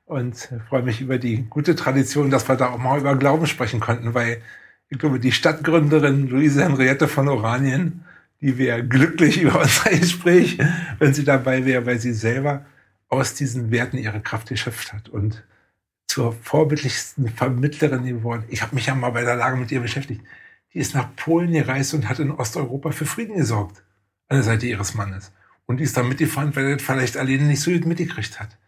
Und freue mich über die gute Tradition, dass wir da auch mal über Glauben sprechen konnten, weil ich glaube, die Stadtgründerin Luise Henriette von Oranien, die wäre glücklich über unser Gespräch, wenn sie dabei wäre, weil sie selber aus diesen Werten ihre Kraft geschöpft hat und zur vorbildlichsten Vermittlerin geworden. Ich habe mich ja mal bei der Lage mit ihr beschäftigt. Die ist nach Polen gereist und hat in Osteuropa für Frieden gesorgt. An der Seite ihres Mannes. Und die ist dann mitgefahren, weil er das vielleicht alleine nicht so gut mitgekriegt hat.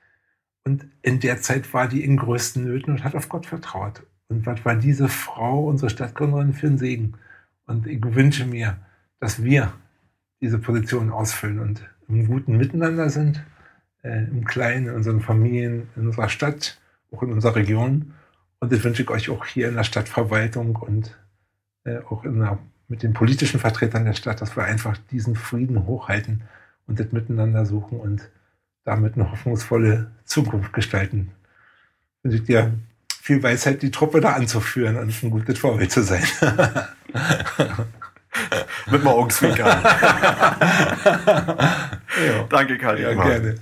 Und in der Zeit war die in größten Nöten und hat auf Gott vertraut. Und was war diese Frau, unsere Stadtgründerin, für ein Segen? Und ich wünsche mir, dass wir diese Position ausfüllen und im guten Miteinander sind, äh, im Kleinen, in unseren Familien, in unserer Stadt, auch in unserer Region. Und das wünsche ich euch auch hier in der Stadtverwaltung und äh, auch der, mit den politischen Vertretern der Stadt, dass wir einfach diesen Frieden hochhalten und das miteinander suchen und damit eine hoffnungsvolle Zukunft gestalten. Wünsche ich dir viel Weisheit, die Truppe da anzuführen und ein gutes Vorbild zu sein. Mit dem Augenzwinkern. ja. Danke, Karl. Ja, gerne.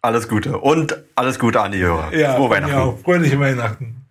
Alles Gute und alles Gute an die Hörer. Ja, Frohe Weihnachten. Ja, fröhliche Weihnachten.